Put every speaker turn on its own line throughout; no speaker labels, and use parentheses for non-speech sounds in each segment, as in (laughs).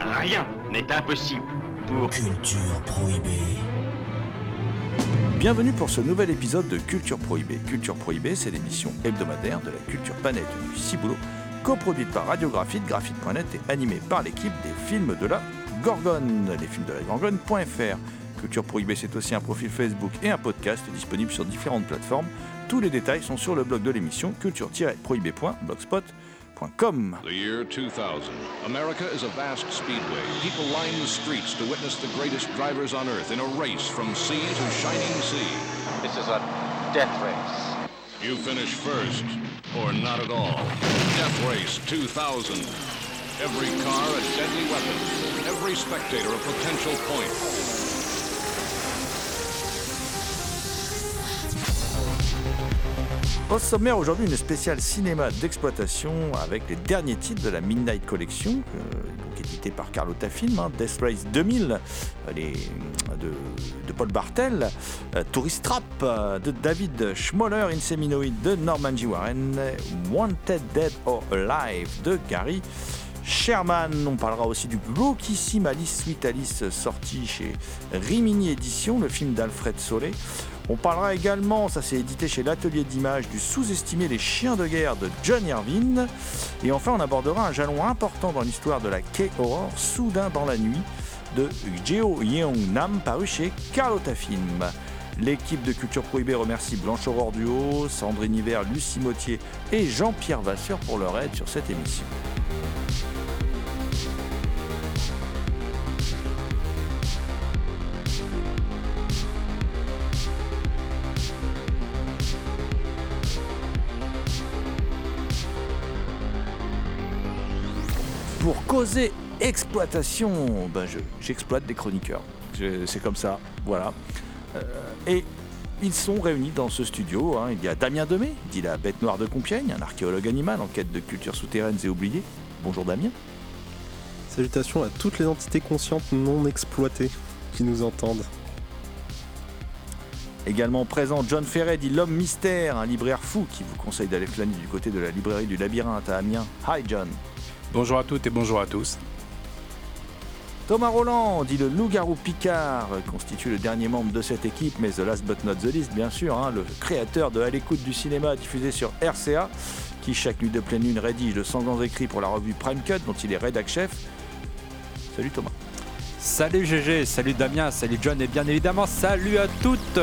Rien n'est impossible pour...
Culture prohibée.
Bienvenue pour ce nouvel épisode de Culture Prohibée. Culture Prohibée, c'est l'émission hebdomadaire de la culture planète du Ciboulot, coproduite par Radiographite, graphite.net et animée par l'équipe des films de la Gorgone, les films de la Gorgone.fr. Culture Prohibée, c'est aussi un profil Facebook et un podcast disponible sur différentes plateformes. Tous les détails sont sur le blog de l'émission culture-prohibée.blogspot.com.
The year 2000. America is a vast speedway. People line the streets to witness the greatest drivers on earth in a race from sea to shining sea.
This is a death race.
You finish first, or not at all. Death Race 2000. Every car a deadly weapon. Every spectator a potential point.
Au sommaire aujourd'hui, une spéciale cinéma d'exploitation avec les derniers titres de la Midnight Collection, euh, édité par Carlotta Film, hein, Death Race 2000 euh, les, de, Paul Bartel, euh, Tourist Trap euh, de David Schmoller, Inseminoid de Norman G. Warren, Wanted Dead or Alive de Gary Sherman. On parlera aussi du glauquissime Alice Sweet Alice sorti chez Rimini Édition, le film d'Alfred Solé. On parlera également, ça s'est édité chez l'atelier d'image, du sous-estimé Les Chiens de guerre de John Irvine. Et enfin, on abordera un jalon important dans l'histoire de la K-Horror, Soudain dans la nuit, de Jeo Yeong Nam, paru chez Carlotta Film. L'équipe de Culture Prohibée remercie Blanche Aurore Duo, Sandrine Hiver, Lucie Mottier et Jean-Pierre Vasseur pour leur aide sur cette émission. Exploitation, ben je- j'exploite des chroniqueurs. C'est comme ça, voilà. Euh, et ils sont réunis dans ce studio. hein. Il y a Damien Demey, dit la bête noire de Compiègne, un archéologue animal en quête de cultures souterraines et oubliées. Bonjour Damien.
Salutations à toutes les entités conscientes non exploitées qui nous entendent.
Également présent John Ferret, dit l'homme mystère, un libraire fou qui vous conseille d'aller flâner du côté de la librairie du labyrinthe à Amiens. Hi John.
Bonjour à toutes et bonjour à tous.
Thomas Roland, dit le loup-garou Picard, constitue le dernier membre de cette équipe, mais the last but not the least, bien sûr, hein, le créateur de À l'écoute du cinéma diffusé sur RCA, qui chaque nuit de pleine lune rédige de sanglants écrits pour la revue Prime Cut, dont il est rédac chef. Salut Thomas.
Salut GG, salut Damien, salut John et bien évidemment salut à toutes.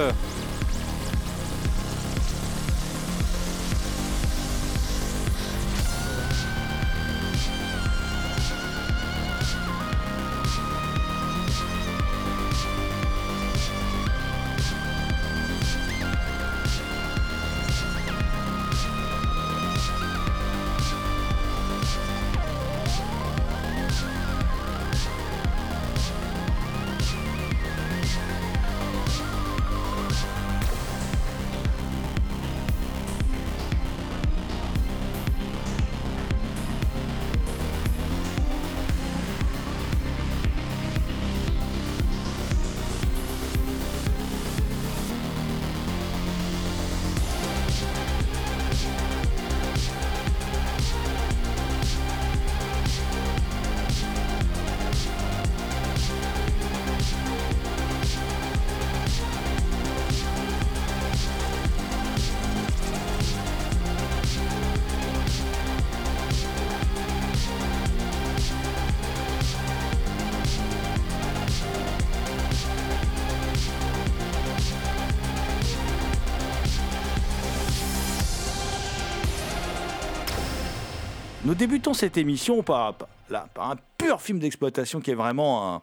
Débutons cette émission par, un pur film d'exploitation qui est vraiment un,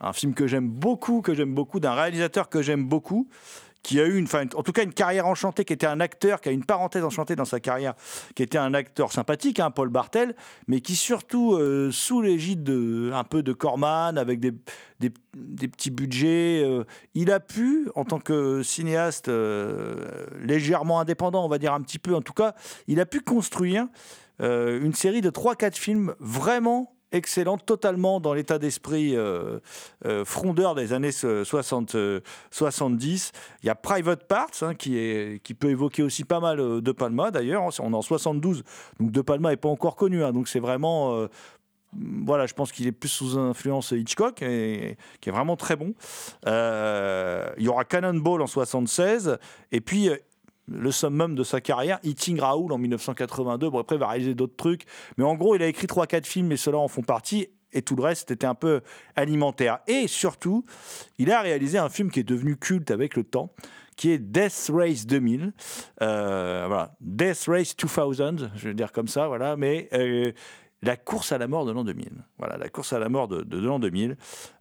un film que j'aime beaucoup, que j'aime beaucoup, d'un réalisateur que j'aime beaucoup, qui a eu une, en tout cas une carrière enchantée, qui était un acteur, qui a une parenthèse enchantée dans sa carrière, qui était un acteur sympathique, hein, Paul Bartel, mais qui surtout, euh, sous l'égide de, un peu de Corman, avec des, des, petits budgets, euh, il a pu, en tant que cinéaste euh, légèrement indépendant, on va dire un petit peu en tout cas, il a pu construire une série de 3-4 films vraiment excellente, totalement dans l'état d'esprit euh, euh, frondeur des années 60, euh, 70. Il y a Private Parts, hein, qui, qui peut évoquer aussi pas mal euh, De Palma d'ailleurs. On est en 72, donc De Palma n'est pas encore connu. hein, donc c'est vraiment. euh, voilà, je pense qu'il est plus sous influence Hitchcock, et, qui est vraiment très bon. Euh, il y aura Cannonball en 76, et puis euh, le summum de sa carrière, Eating Raoul en 1982. Bon, après, il va réaliser d'autres trucs. Mais en gros, il a écrit 3-4 films et ceux-là en font partie. Et tout le reste était un peu alimentaire. Et surtout, il a réalisé un film qui est devenu culte avec le temps, qui est Death Race 2000. Euh, voilà, Death Race 2000, je vais dire comme ça, voilà. Mais euh, la course à la mort de l'an 2000. Voilà, la course à la mort de, de, de l'an 2000,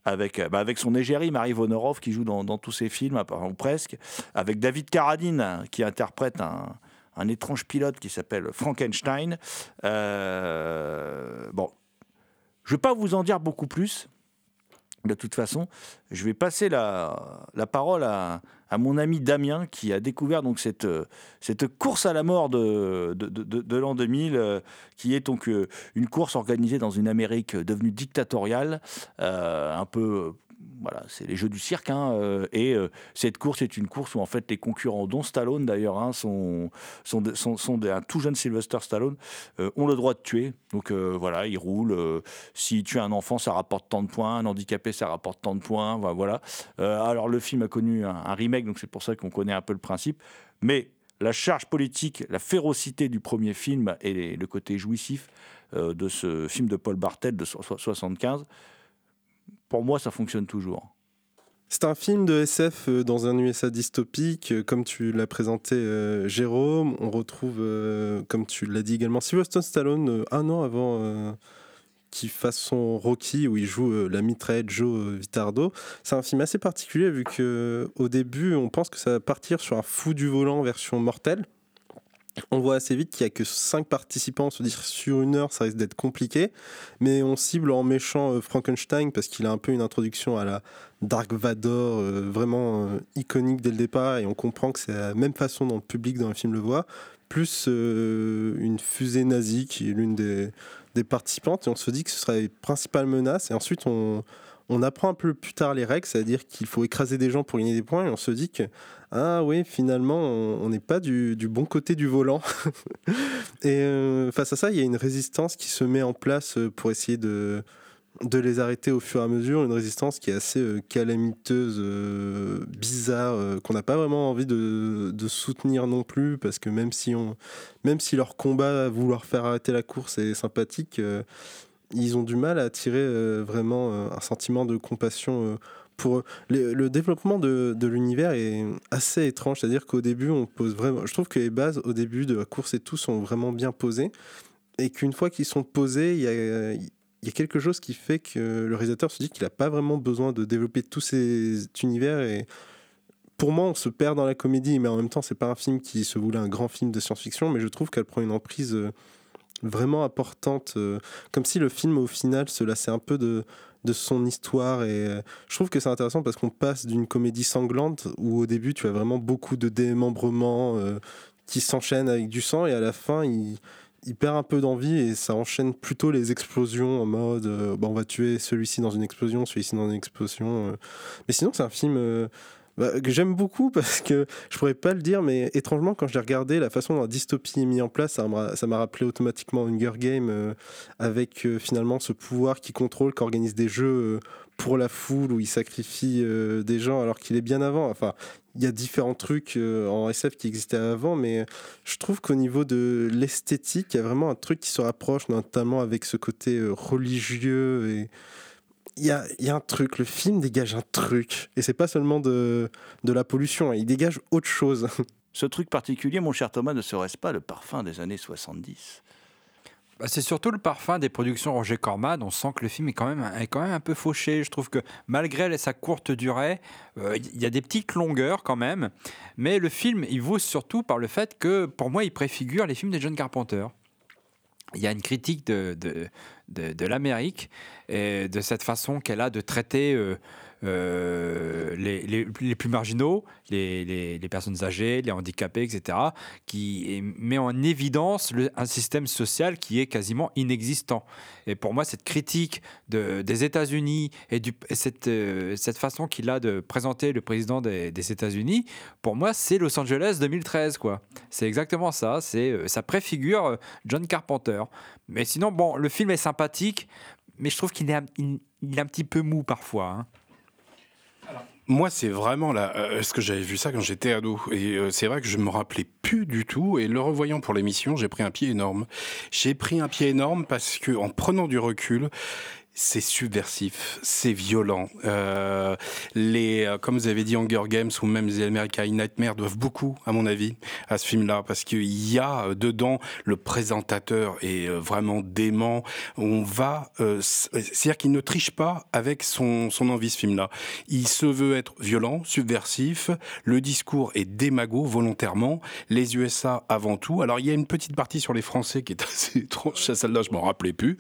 avec, euh, bah, avec son égérie, Marie Vonorov, qui joue dans, tous ses films, apparemment presque, avec David Carradine, qui interprète un, étrange pilote qui s'appelle Frankenstein. Euh, bon, je ne vais pas vous en dire beaucoup plus. De toute façon, je vais passer la parole à, à, mon ami Damien qui a découvert donc cette, cette course à la mort de, de, l'an 2000, euh, qui est donc euh, une course organisée dans une Amérique devenue dictatoriale, euh, un peu voilà, c'est les jeux du cirque. Hein, euh, et euh, cette course est une course où en fait les concurrents, dont Stallone d'ailleurs, hein, sont, un tout jeune Sylvester Stallone, euh, ont le droit de tuer. Donc voilà, ils roulent. Euh, S'ils tuent un enfant, ça rapporte tant de points. Un handicapé, ça rapporte tant de points. Voilà. Alors le film a connu un, remake, donc c'est pour ça qu'on connaît un peu le principe. Mais la charge politique, la férocité du premier film et le côté jouissif de ce film de Paul Bartel de 75 pour moi, ça fonctionne toujours.
C'est un film de SF euh, dans un USA dystopique, euh, comme tu l'as présenté, euh, Jérôme. On retrouve, comme tu l'as dit également, Sylvester Stallone un an avant qu'il fasse son Rocky, où il joue la mitraillette Joe Vitardo. C'est un film assez particulier, vu qu'au début, on pense que ça va partir sur un fou du volant version mortelle. On voit assez vite qu'il n'y a que 5 participants, se dit sur une heure, ça risque d'être compliqué. Mais on cible en méchant euh, Frankenstein parce qu'il a un peu une introduction à la Dark Vador, euh, vraiment euh, iconique dès le départ. Et on comprend que c'est la même façon dont le public dans le film le voit. Plus une fusée nazie qui est l'une des, des participantes. Et on se dit que ce sera les principales menaces. Et ensuite, on, on apprend un peu plus tard les règles, c'est-à-dire qu'il faut écraser des gens pour gagner des points. Et on se dit que ah oui, finalement, on n'est pas du, bon côté du volant. (laughs) et euh, face à ça, il y a une résistance qui se met en place pour essayer de, les arrêter au fur et à mesure. Une résistance qui est assez euh, calamiteuse, euh, bizarre, euh, qu'on n'a pas vraiment envie de, soutenir non plus, parce que même si, on, même si leur combat à vouloir faire arrêter la course est sympathique, euh, ils ont du mal à attirer euh, vraiment un sentiment de compassion pour le, le, développement de, l'univers est assez étrange, c'est-à-dire qu'au début on pose vraiment, je trouve que les bases au début de la course et tout sont vraiment bien posées. Et qu'une fois qu'ils sont posés, il y a, quelque chose qui fait que le réalisateur se dit qu'il n'a pas vraiment besoin de développer tous ces univers et pour moi on se perd dans la comédie mais en même temps c'est pas un film qui se voulait un grand film de science-fiction mais je trouve qu'elle prend une emprise vraiment importante comme si le film au final se lassait un peu de de son histoire et euh, je trouve que c'est intéressant parce qu'on passe d'une comédie sanglante où au début tu as vraiment beaucoup de démembrements euh, qui s'enchaînent avec du sang et à la fin il, il perd un peu d'envie et ça enchaîne plutôt les explosions en mode euh, bah, on va tuer celui-ci dans une explosion celui-ci dans une explosion euh. mais sinon c'est un film euh, bah, que j'aime beaucoup (laughs) parce que je pourrais pas le dire, mais étrangement, quand je l'ai regardé, la façon dont la dystopie est mise en place, ça m'a rappelé automatiquement Hunger Game euh, avec euh, finalement ce pouvoir qui contrôle, qui organise des jeux euh, pour la foule où il sacrifie des gens alors qu'il est bien avant. Enfin, il y a différents trucs en SF qui existaient avant, mais je trouve qu'au niveau de l'esthétique, il y a vraiment un truc qui se rapproche, notamment avec ce côté religieux et il y a, y a, un truc, le film dégage un truc, et c'est pas seulement de, de la pollution, il dégage autre chose. (laughs)
Ce truc particulier, mon cher Thomas, ne serait-ce pas le parfum des années 70
Bah, c'est surtout le parfum des productions Roger Corman. On sent que le film est quand même, est quand même un peu fauché. Je trouve que malgré sa courte durée, euh, il y a des petites longueurs quand même. Mais le film, il vaut surtout par le fait que, pour moi, il préfigure les films de John Carpenter. Il y a une critique de, de, l'Amérique et de cette façon qu'elle a de traiter euh, euh, les, plus marginaux, les, personnes âgées, les handicapés, etc., qui met en évidence un système social qui est quasiment inexistant. Et pour moi, cette critique de, des États-Unis et, euh, cette façon qu'il a de présenter le président des, États-Unis, pour moi, c'est Los Angeles 2013, quoi. C'est exactement ça. C'est euh, ça préfigure John Carpenter. Mais sinon, bon, le film est sympathique, mais je trouve qu'il est, il, il est un petit peu mou parfois. Hein.
Moi, c'est vraiment là, euh, ce que j'avais vu ça quand j'étais ado. Et euh, c'est vrai que je me rappelais plus du tout. Et le revoyant pour l'émission, j'ai pris un pied énorme. J'ai pris un pied énorme parce que, en prenant du recul, c'est subversif, c'est violent. Euh, les, euh, comme vous avez dit, Hunger Games ou même The American Nightmare doivent beaucoup, à mon avis, à ce film-là, parce qu'il y a euh, dedans le présentateur est vraiment dément. On va, c'est-à-dire qu'il ne triche pas avec son, son envie, ce film-là. Il se veut être violent, subversif. Le discours est démago volontairement. Les USA avant tout. Alors il y a une petite partie sur les Français qui est (laughs) assez étrange. Celle-là, je m'en rappelais plus.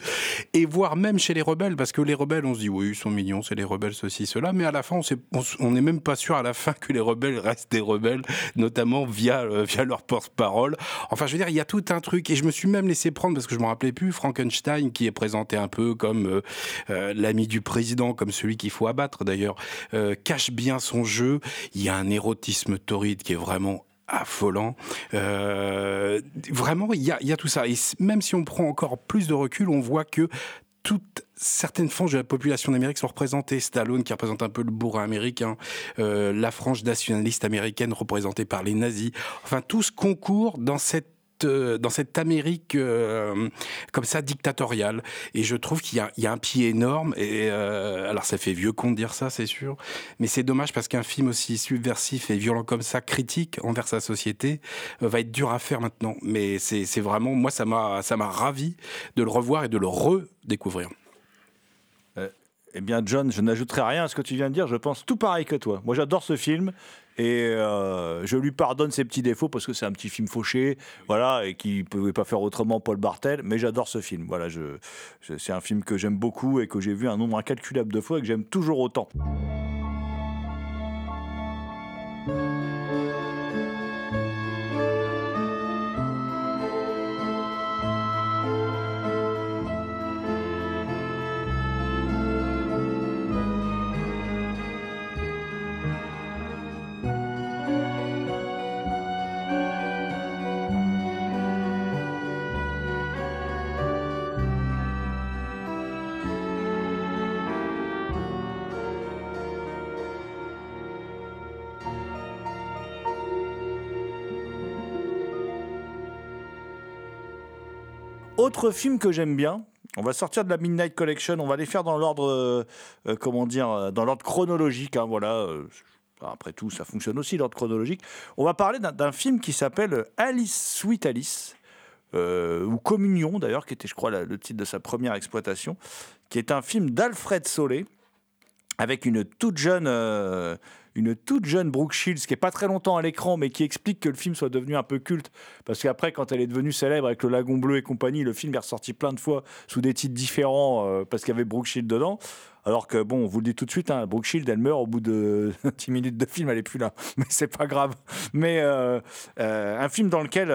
Et voire même chez les rebelles, parce que les rebelles, on se dit oui, ils sont mignons, c'est les rebelles, ceci, cela, mais à la fin, on n'est même pas sûr à la fin que les rebelles (laughs) restent des rebelles, notamment via, euh, via leur porte-parole. Enfin, je veux dire, il y a tout un truc, et je me suis même laissé prendre, parce que je me rappelais plus, Frankenstein, qui est présenté un peu comme euh, euh, l'ami du président, comme celui qu'il faut abattre d'ailleurs, cache bien son jeu. Il y a un érotisme torride qui est vraiment affolant. Vraiment, il y y a tout ça. Et même si on prend encore plus de recul, on voit que toutes certaines franges de la population d'Amérique sont représentées. Stallone qui représente un peu le bourrin américain, euh, la frange nationaliste américaine représentée par les nazis. Enfin, tout ce concours dans cette dans cette Amérique euh, comme ça dictatoriale. Et je trouve qu'il y, a un pied énorme. Et euh, alors ça fait vieux con de dire ça, c'est sûr, mais c'est dommage parce qu'un film aussi subversif et violent comme ça, critique envers sa société, euh, va être dur à faire maintenant. Mais c'est vraiment, moi, ça m'a ravi de le revoir et de le redécouvrir.
Eh bien, John, je n'ajouterai rien à ce que tu viens de dire. Je pense tout pareil que toi. Moi, j'adore ce film et euh, je lui pardonne ses petits défauts parce que c'est un petit film fauché, voilà, et qui pouvait pas faire autrement Paul Bartel. Mais j'adore ce film. Voilà, je c'est un film que j'aime beaucoup et que j'ai vu un nombre incalculable de fois et que j'aime toujours autant. Autre film que j'aime bien, on va sortir de la Midnight Collection, on va les faire dans l'ordre, euh, euh, comment dire, euh, dans l'ordre chronologique. Hein, voilà. après tout, ça fonctionne aussi l'ordre chronologique. On va parler d'un- film qui s'appelle Alice Sweet Alice, ou Communion d'ailleurs, qui était, je crois, le titre de sa première exploitation, qui est un film d'Alfred Solé avec une toute jeune, une toute jeune Brooke Shields qui est pas très longtemps à l'écran, mais qui explique que le film soit devenu un peu culte, parce qu'après, quand elle est devenue célèbre avec le Lagon Bleu et compagnie, le film est ressorti plein de fois sous des titres différents euh, parce qu'il y avait Brooke Shields dedans. Alors que bon, on vous le dit tout de suite, hein, Brooke Shields, elle meurt au bout de (laughs) 10 minutes de film, elle est plus là. (laughs) Mais c'est pas grave. Mais euh, euh, un film dans lequel,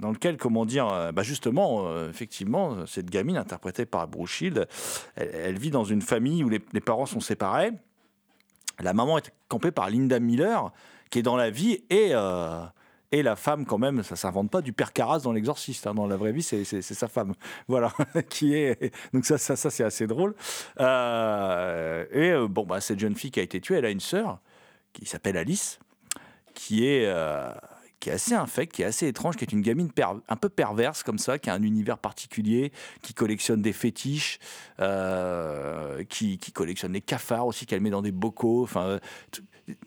dans lequel, comment dire, bah justement, effectivement, cette gamine interprétée par Brooke Shields, elle, vit dans une famille où les parents sont séparés. La maman est campée par Linda Miller, qui est dans la vie, et, euh, et la femme, quand même, ça s'invente pas du père Carras dans L'Exorciste. hein. Dans la vraie vie, c'est sa femme. (laughs) Voilà. qui est... Donc, ça, ça, ça c'est assez drôle. Euh, et euh, bon, bah, cette jeune fille qui a été tuée, elle a une sœur qui s'appelle Alice, qui est. qui est assez infecte, qui est assez étrange, qui est une gamine un peu perverse comme ça, qui a un univers particulier, qui collectionne des fétiches, euh, qui, collectionne des cafards aussi, qu'elle met dans des bocaux, enfin, euh,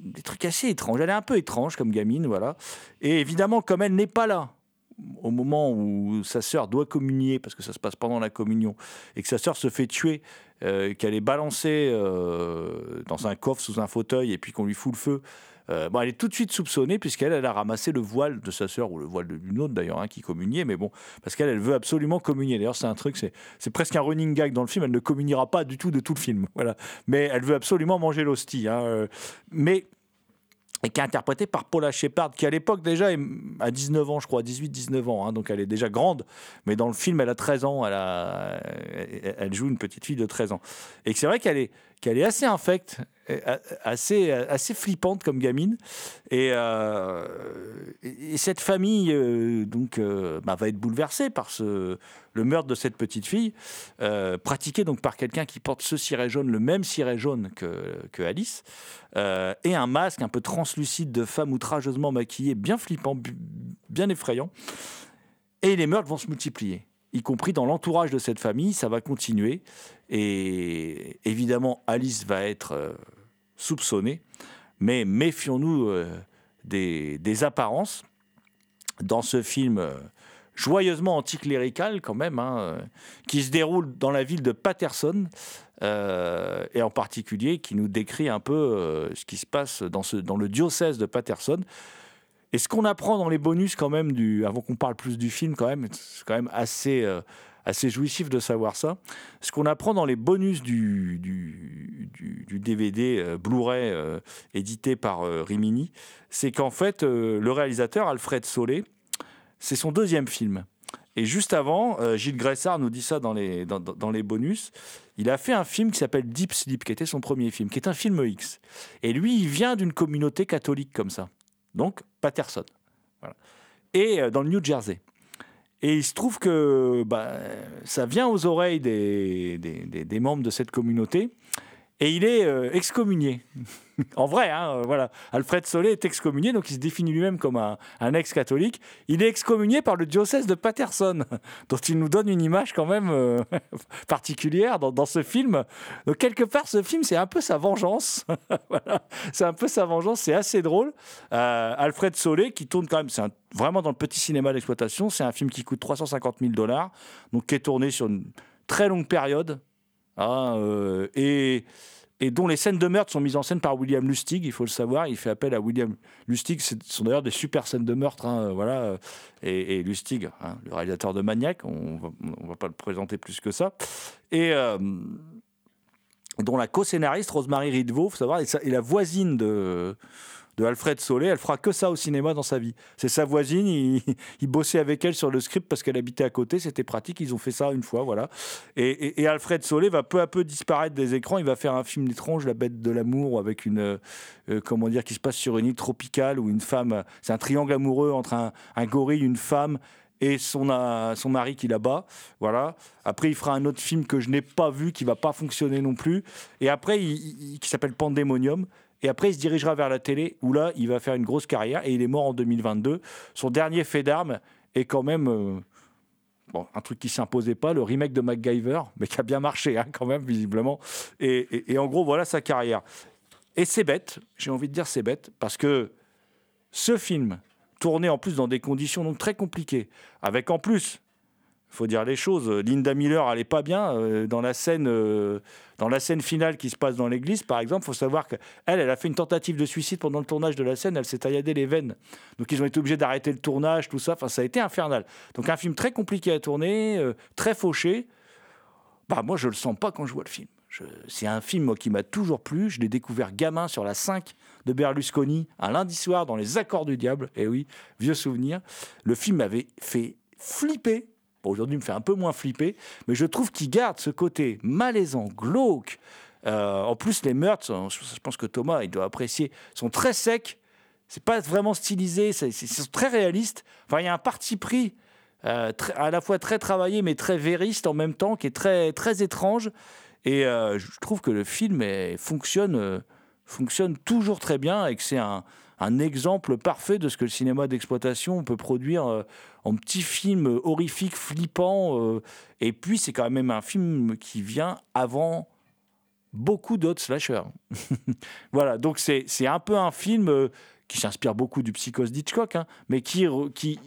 des trucs assez étranges. Elle est un peu étrange comme gamine, voilà. Et évidemment, comme elle n'est pas là au moment où sa sœur doit communier, parce que ça se passe pendant la communion, et que sa sœur se fait tuer, euh, qu'elle est balancée dans un coffre sous un fauteuil et puis qu'on lui fout le feu. Euh, bon, elle est tout de suite soupçonnée puisqu'elle elle a ramassé le voile de sa sœur ou le voile d'une autre d'ailleurs hein, qui communiait, mais bon, parce qu'elle elle veut absolument communier. D'ailleurs, c'est un truc, c'est, presque un running gag dans le film. Elle ne communiera pas du tout de tout le film, (laughs) voilà. Mais elle veut absolument manger l'hostie. hein, euh, mais et qui est interprétée par Paula Shepard, qui à l'époque déjà est à 19 ans, je crois, 18-19 ans, hein, donc elle est déjà grande, mais dans le film, elle a 13 ans, elle, elle- joue une petite fille de 13 ans. Et c'est vrai qu'elle est, qu'elle est assez infecte, a- assez, assez flippante comme gamine, et, euh, et et cette famille euh, donc, euh, bah, va être bouleversée par ce, le meurtre de cette petite fille, euh, pratiqué donc par quelqu'un qui porte ce ciré jaune, le même ciré jaune que, que Alice, euh, et un masque un peu translucide de femme outrageusement maquillée, bien flippant, bien effrayant. Et les meurtres vont se multiplier, y compris dans l'entourage de cette famille, ça va continuer. Et évidemment, Alice va être euh, soupçonnée, mais méfions-nous euh, des, apparences. Dans ce film euh, joyeusement anticlérical quand même, hein, qui se déroule dans la ville de Patterson, et en particulier qui nous décrit un peu ce qui se passe dans, dans le diocèse de Patterson. Et ce qu'on apprend dans les bonus quand même, avant qu'on parle plus du film quand même, c'est quand même assez, euh, assez jouissif de savoir ça. Ce qu'on apprend dans les bonus du, du, DVD euh, Blu-ray euh, édité par euh, Rimini, c'est qu'en fait, le réalisateur Alfred Solé, c'est son deuxième film. Et juste avant, Gilles Gressard nous dit ça dans les, dans- dans les bonus, il a fait un film qui s'appelle Deep Sleep, qui était son premier film, qui est un film X. Et lui, il vient d'une communauté catholique comme ça. Donc, Patterson. Voilà. Et euh, dans le New Jersey. Et il se trouve que bah, ça vient aux oreilles des, membres de cette communauté. Et il est euh, excommunié. en vrai, hein, euh, voilà. Alfred Solé est excommunié, donc il se définit lui-même comme un, ex-catholique. Il est excommunié par le diocèse de Patterson, (laughs) dont il nous donne une image quand même euh, (laughs) particulière dans, ce film. Donc quelque part, ce film, c'est un peu sa vengeance. (laughs) C'est un peu sa vengeance, c'est assez drôle. Alfred Solé, qui tourne quand même, c'est vraiment dans le petit cinéma d'exploitation, c'est un film qui coûte 350 000 dollars, donc qui est tourné sur une très longue période. hein, et, et dont les scènes de meurtre sont mises en scène par William Lustig, il faut le savoir. Il fait appel à William Lustig. Ce sont d'ailleurs des super scènes de meurtre. hein, euh, voilà. euh, Et, Lustig, hein, le réalisateur de Maniac, on on va pas le présenter plus que ça. Et euh, dont la co-scénariste Rosemary Ridvo, faut savoir, est sa- est la voisine de, de Alfred Solé. Elle fera que ça au cinéma dans sa vie. C'est sa voisine. (laughs) Il, bossait avec elle sur le script parce qu'elle habitait à côté. C'était pratique. Ils ont fait ça une fois, voilà. Et, Alfred Solé va peu à peu disparaître des écrans. Il va faire un film étrange, La Bête de l'amour, avec une, euh, euh, comment dire, qui se passe sur une île tropicale où une femme, c'est un triangle amoureux entre un, gorille, une femme et son, euh, son mari qui la bat. Voilà. Après, il fera un autre film que je n'ai pas vu, qui va pas fonctionner non plus. Et après, il, il- qui s'appelle Pandemonium. Et après, il se dirigera vers la télé, où là, il va faire une grosse carrière. Et il est mort en 2022. Son dernier fait d'armes est quand même. euh, Bon, un truc qui s'imposait pas, le remake de MacGyver, mais qui a bien marché hein, quand même, visiblement. Et, et- en gros, voilà sa carrière. Et c'est bête, j'ai envie de dire c'est bête, parce que ce film, tourné en plus dans des conditions donc très compliquées, avec en plus, faut dire les choses, Linda Miller allait pas bien euh, dans la scène, euh, dans la scène finale qui se passe dans l'église, par exemple. Faut savoir qu'elle, elle a fait une tentative de suicide pendant le tournage de la scène. Elle s'est tailladé les veines, donc ils ont été obligés d'arrêter le tournage, tout ça. Enfin, ça a été infernal. Donc un film très compliqué à tourner, euh, très fauché. Bah moi, je le sens pas quand je vois le film. Je- C'est un film qui m'a toujours plu. Je l'ai découvert gamin sur la 5 de Berlusconi, un lundi soir dans Les Accords du Diable. Et oui, vieux souvenir. Le film m'avait fait flipper. Aujourd'hui, me fait un peu moins flipper, mais je trouve qu'il garde ce côté malaisant, glauque. Euh, en plus, les meurtres, je pense que Thomas, il doit apprécier, sont très secs. C'est pas vraiment stylisé, c'est très réaliste. Enfin, il y a un parti pris euh, à la fois très travaillé, mais très vériste en même temps, qui est très, très étrange. Et euh, je trouve que le film fonctionne, fonctionne toujours très bien et que c'est un, exemple parfait de ce que le cinéma d'exploitation peut produire euh, en petits films horrifiques, flippants. euh, et puis, c'est quand même un film qui vient avant beaucoup d'autres slashers. (laughs) voilà, donc c'est un peu un film euh, qui s'inspire beaucoup du Psychose d'Hitchcock, hein, mais qui, re- qui,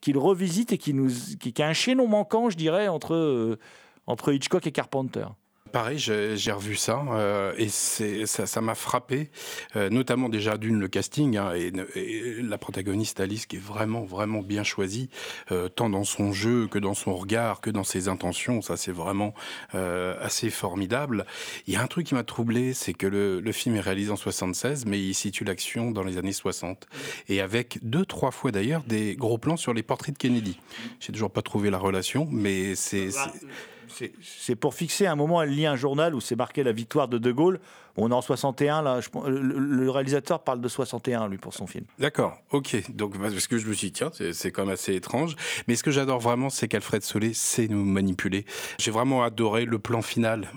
qu'il revisite et qui, nous, qui, qui a un chaînon manquant, je dirais, entre, entre Hitchcock et Carpenter.
Pareil, j'ai revu ça euh, et ça m'a frappé, euh, notamment déjà d'une le casting hein, et, et la protagoniste Alice qui est vraiment vraiment bien choisie, euh, tant dans son jeu que dans son regard que dans ses intentions. Ça c'est vraiment euh, assez formidable. Il y a un truc qui m'a troublé, c'est que le, le film est réalisé en 76, mais il situe l'action dans les années 60 et avec deux trois fois d'ailleurs des gros plans sur les portraits de Kennedy. J'ai toujours pas trouvé la relation, mais c'est c'est-
pour fixer un moment, elle lit un journal où c'est marqué la victoire de De Gaulle. On est en 61, là. le, réalisateur parle de 61, lui, pour son film.
D'accord, ok. Donc, parce que je me suis dit, tiens, c'est quand même assez étrange. Mais ce que j'adore vraiment, c'est qu'Alfred Solé sait nous manipuler. J'ai vraiment adoré le plan final.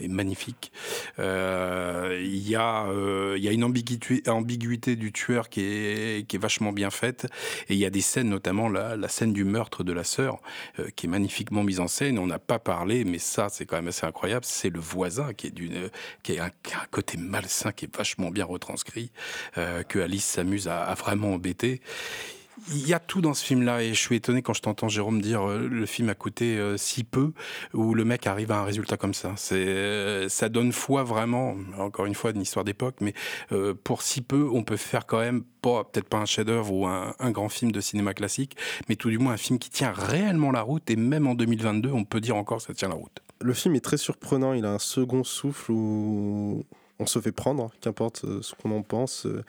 Est magnifique. Euh, Il y, a, euh, y a une ambiguïté, ambiguïté du tueur qui est, qui est vachement bien faite. Et il y a des scènes, notamment la, la scène du meurtre de la sœur, euh, qui est magnifiquement mise en scène. On n'a pas parlé, mais ça, c'est quand même assez incroyable. C'est le voisin qui est d'une, qui est un, côté malsain qui est vachement bien retranscrit, que Alice s'amuse à vraiment embêter. Il y a tout dans ce film-là et je suis étonné quand je t'entends Jérôme dire euh, le film a coûté euh, si peu où le mec arrive à un résultat comme ça. Euh, ça donne foi vraiment. Encore une fois, une histoire d'époque, mais pour si peu, on peut faire quand même peut-être pas un chef-d'œuvre ou un, un grand film de cinéma classique, mais tout du moins un film qui tient réellement la route et même en 2022, on peut dire encore ça tient la route.
Le film est très surprenant, il a un second souffle où on se fait prendre, qu'importe euh, ce qu'on en pense. euh,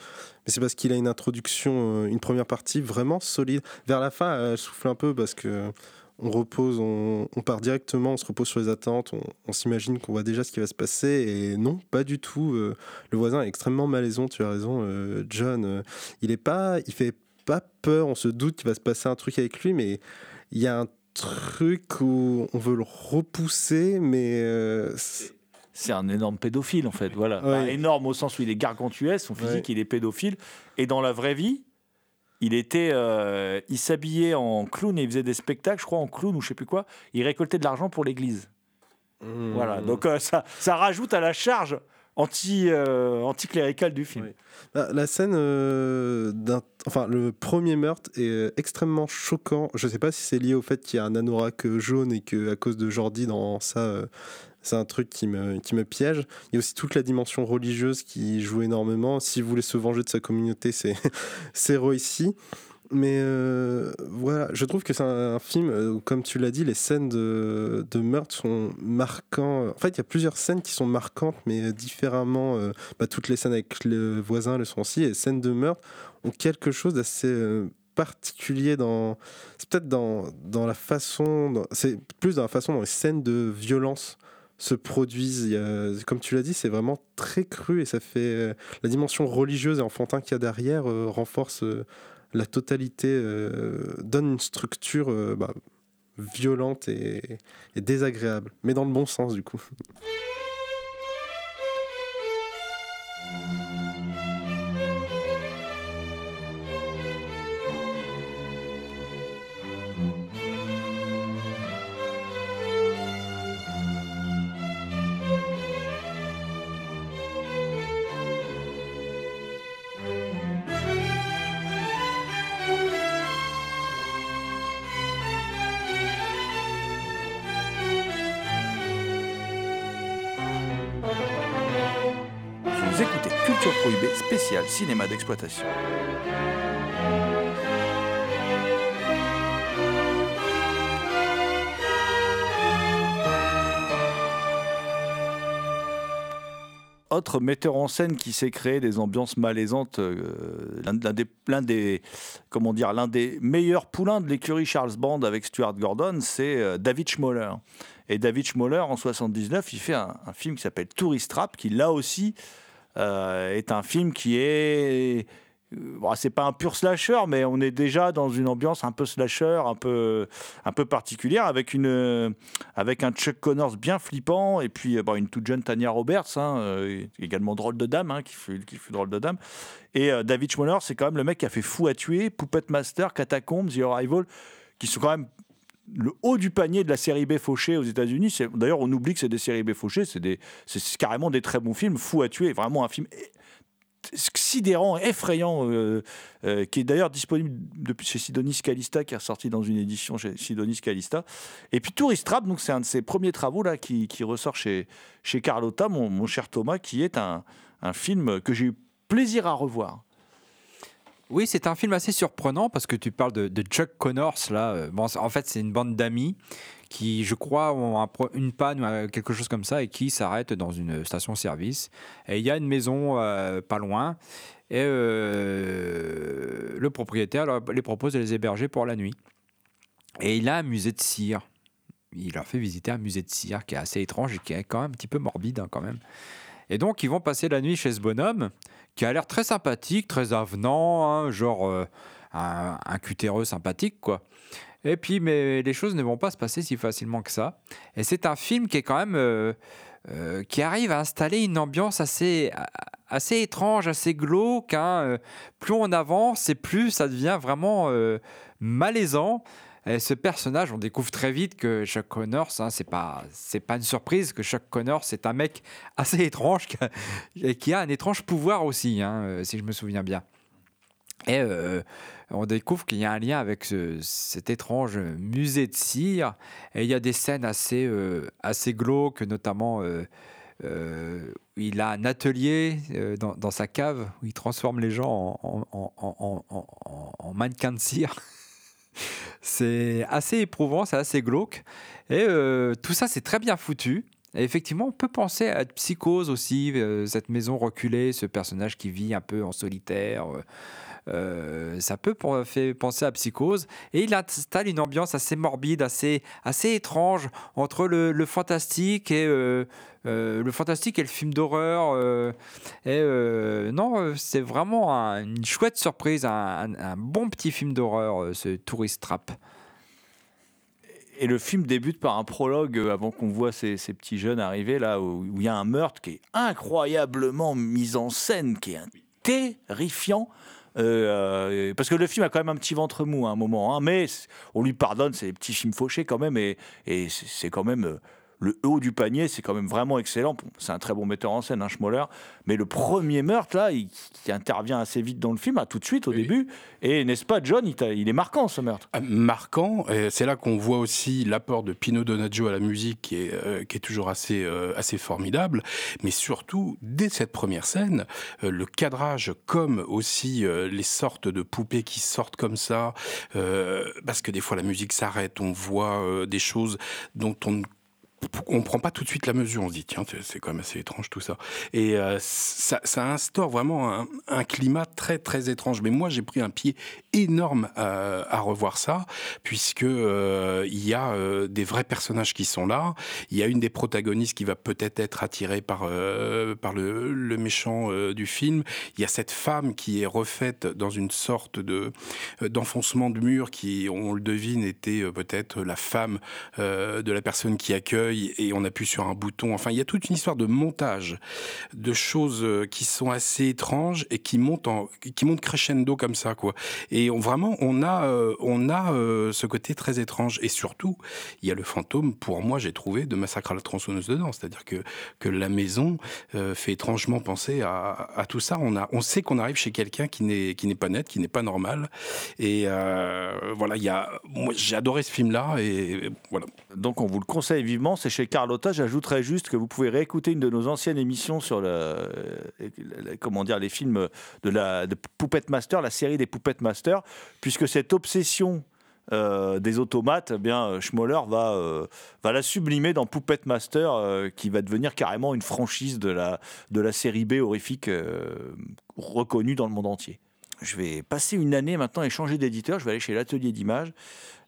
Mais c'est parce qu'il a une introduction, euh, une première partie vraiment solide. Vers la fin, elle souffle un peu parce que on repose, on, part directement, on se repose sur les attentes, on, s'imagine qu'on voit déjà ce qui va se passer. Et non, pas du tout. Le voisin est extrêmement malaisant, tu as raison, John. Il est pas, il fait pas peur, on se doute qu'il va se passer un truc avec lui, mais il y a un truc où on veut le repousser, mais c'est-
un énorme pédophile, en fait. Voilà.
Ouais.
Énorme au sens où il est gargantuesque, son physique,
Ouais.
il est pédophile. Et dans la vraie vie, il était, euh, il s'habillait en clown et il faisait des spectacles, je crois, en clown ou je sais plus quoi. Il récoltait de l'argent pour l'église.
Hmm.
Voilà. Donc euh, ça, ça rajoute à la charge anti, euh, anticléricale du film.
Oui. La, la scène, euh, d'un, enfin le premier meurtre est euh, extrêmement choquant. Je ne sais pas si c'est lié au fait qu'il y a un anorak jaune et que à cause de Jordi dans ça, c'est un truc qui me, qui me piège. Il y a aussi toute la dimension religieuse qui joue énormément. S'il voulait se venger de sa communauté, c'est, (laughs) réussi. Mais euh, voilà, je trouve que c'est un, film, euh, comme tu l'as dit, les scènes de, de meurtre sont marquantes. En fait, il y a plusieurs scènes qui sont marquantes, mais euh, différemment. bah, toutes les scènes avec le voisin le sont aussi. Les scènes de meurtre ont quelque chose d'assez particulier dans. C'est peut-être dans, dans la façon. dans- C'est plus dans la façon dont les scènes de violence se produisent. Comme tu l'as dit, c'est vraiment très cru et ça fait. euh, la dimension religieuse et enfantin qu'il y a derrière euh, renforce euh, la totalité, donne une structure bah, violente et désagréable, mais dans le bon sens du coup.
Cinéma d'exploitation. Autre metteur en scène qui s'est créé des ambiances malaisantes, euh, l'un des, meilleurs poulains de l'écurie Charles Band avec Stuart Gordon, c'est euh, David Schmoller. Et David Schmoller, en 79, il fait un, un film qui s'appelle Tourist Trap, qui là aussi est un film qui est. euh, bon, c'est pas un pur slasher, mais on est déjà dans une ambiance un peu slasher, un peu, un peu particulière, avec, une, euh, avec un Chuck Connors bien flippant, et puis euh, une toute jeune Tanya Roberts, hein, euh, également drôle de dame, hein, qui, fait drôle de dame. Et euh, David Schmoller, c'est quand même le mec qui a fait Fou à tuer, Puppet Master, Catacombs, The Arrival, qui sont quand même le haut du panier de la série B fauchée aux États-Unis. D'ailleurs, on oublie que c'est des séries B fauchées, c'est carrément des très bons films. Fou à tuer, vraiment un film sidérant, effrayant, euh, euh, qui est d'ailleurs disponible chez Sidonis Calista, qui est ressorti dans une édition chez Sidonis Calista. Et puis Tourist Trap, c'est un de ses premiers travaux là qui, qui ressort chez, chez Carlotta, mon, mon cher Thomas, qui est un, un film que j'ai eu plaisir à revoir.
Oui, c'est un film assez surprenant parce que tu parles de, Chuck Connors là. euh, en fait, c'est une bande d'amis qui, je crois, ont une panne ou euh, quelque chose comme ça et qui s'arrêtent dans une station-service. Et il y a une maison euh, pas loin et le propriétaire leur- les propose de les héberger pour la nuit. Et il a un musée de cire. Il leur fait visiter un musée de cire qui est assez étrange et qui est quand même un petit peu morbide hein, quand même. Et donc, ils vont passer la nuit chez ce bonhomme qui a l'air très sympathique, très avenant, hein, genre euh, un, cutéreux sympathique, quoi. Et puis, mais les choses ne vont pas se passer si facilement que ça. Et c'est un film qui est quand même. euh, euh, qui arrive à installer une ambiance assez, assez étrange, assez glauque. hein. Plus on avance et plus ça devient vraiment malaisant. Et ce personnage, on découvre très vite que Chuck Connors, hein, c'est pas, pas une surprise que Chuck Connors, c'est un mec (laughs) assez étrange qui a, et qui a un étrange pouvoir aussi, hein, euh, si je me souviens bien. Et euh, on découvre qu'il y a un lien avec ce- cet étrange musée de cire. Et il y a des scènes assez, euh, assez glauques, notamment euh, euh, il a un atelier dans, sa cave où il transforme les gens en, en, en- en- en- en- en mannequins de cire. (laughs) c'est assez éprouvant, c'est assez glauque. Et euh, tout ça, c'est très bien foutu. Effectivement, on peut penser à Psychose aussi, euh, cette maison reculée, ce personnage qui vit un peu en solitaire. euh, euh, ça peut fait penser à Psychose. Et il installe une ambiance assez morbide, assez, étrange entre le, fantastique et le fantastique et le film d'horreur. non, c'est vraiment un- une chouette surprise, un, bon petit film d'horreur, ce Tourist Trap.
Et le film débute par un prologue euh, avant qu'on voit ces, ces petits jeunes arriver là où il y a un meurtre qui est incroyablement mis en scène, qui est terrifiant. Euh, euh, parce que le film a quand même un petit ventre mou à un moment, hein, mais on lui pardonne, c'est des petits films fauchés quand même, et, c'est quand même le haut du panier, c'est quand même vraiment excellent. C'est un très bon metteur en scène, hein, Schmoller, mais le premier meurtre là, il, qui intervient assez vite dans le film, ah, tout de suite au début, et n'est-ce pas, John, il, est marquant ce meurtre?
Ah, marquant. C'est là qu'on voit aussi l'apport de Pino Donaggio à la musique qui est, euh, qui est toujours assez, euh, assez formidable. Mais surtout, dès cette première scène, euh, le cadrage comme aussi les sortes de poupées qui sortent comme ça, parce que des fois la musique s'arrête, on voit des choses dont on ne on prend pas tout de suite la mesure, on se dit tiens c'est- quand même assez étrange tout ça. Et euh, ça, instaure vraiment un, climat très très étrange. Mais moi j'ai pris un pied énorme à, à revoir ça puisque euh, y a euh, des vrais personnages qui sont là. Il y a une des protagonistes qui va peut-être être attirée par euh, par le, le méchant euh, du film. Il y a cette femme qui est refaite dans une sorte de euh, d'enfoncement de mur qui on le devine était euh, peut-être la femme euh, de la personne qui accueille et on appuie sur un bouton. Enfin, il y a toute une histoire de montage, de choses euh, qui sont assez étranges et qui montent, en, qui montent crescendo comme ça, quoi. Et vraiment, on a, euh, on a euh, ce côté très étrange. Et surtout, il y a le fantôme, pour moi, j'ai trouvé, de Massacre à la tronçonneuse dedans. C'est-à-dire que, que la maison fait étrangement penser à, tout ça. On, a, on sait qu'on arrive chez quelqu'un qui n'est, pas net, qui n'est pas normal. Et voilà, il y a, moi, j'ai adoré ce film-là. Et voilà.
Donc on vous le conseille vivement, c'est chez Carlotta. J'ajouterais juste que vous pouvez réécouter une de nos anciennes émissions sur le- comment dire, les films de la Master, la série des Puppet Master, puisque cette obsession euh, des automates, eh bien euh, Schmoller va, euh, la sublimer dans Puppet Master, euh, qui va devenir carrément une franchise de la, de la série B horrifique euh, reconnue dans le monde entier. Je vais passer une année maintenant et changer d'éditeur. Je vais aller chez l'atelier d'images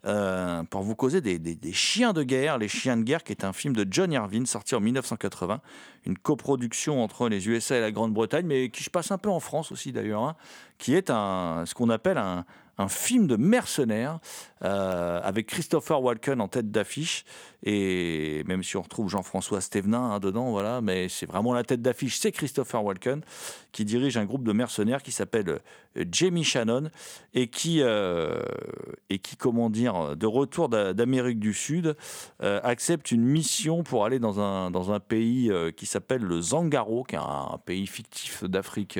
euh, pour vous causer des, chiens de guerre. Les chiens de guerre, qui est un film de John Irvine sorti en 1980, une coproduction entre les USA et la Grande-Bretagne, mais qui se passe un peu en France aussi d'ailleurs, hein, qui est un, ce qu'on appelle un, un film de mercenaires euh, avec Christopher Walken en tête d'affiche Et même si on retrouve Jean-François Stevenin hein, dedans, voilà, mais c'est vraiment la tête d'affiche, c'est Christopher Walken qui dirige un groupe de mercenaires qui s'appelle euh, Jamie Shannon et qui, euh, et qui, comment dire, de retour d'a- d'Amérique du Sud, euh, accepte une mission pour aller dans un, dans un pays qui s'appelle le Zangaro, qui est un, pays fictif d'Afrique,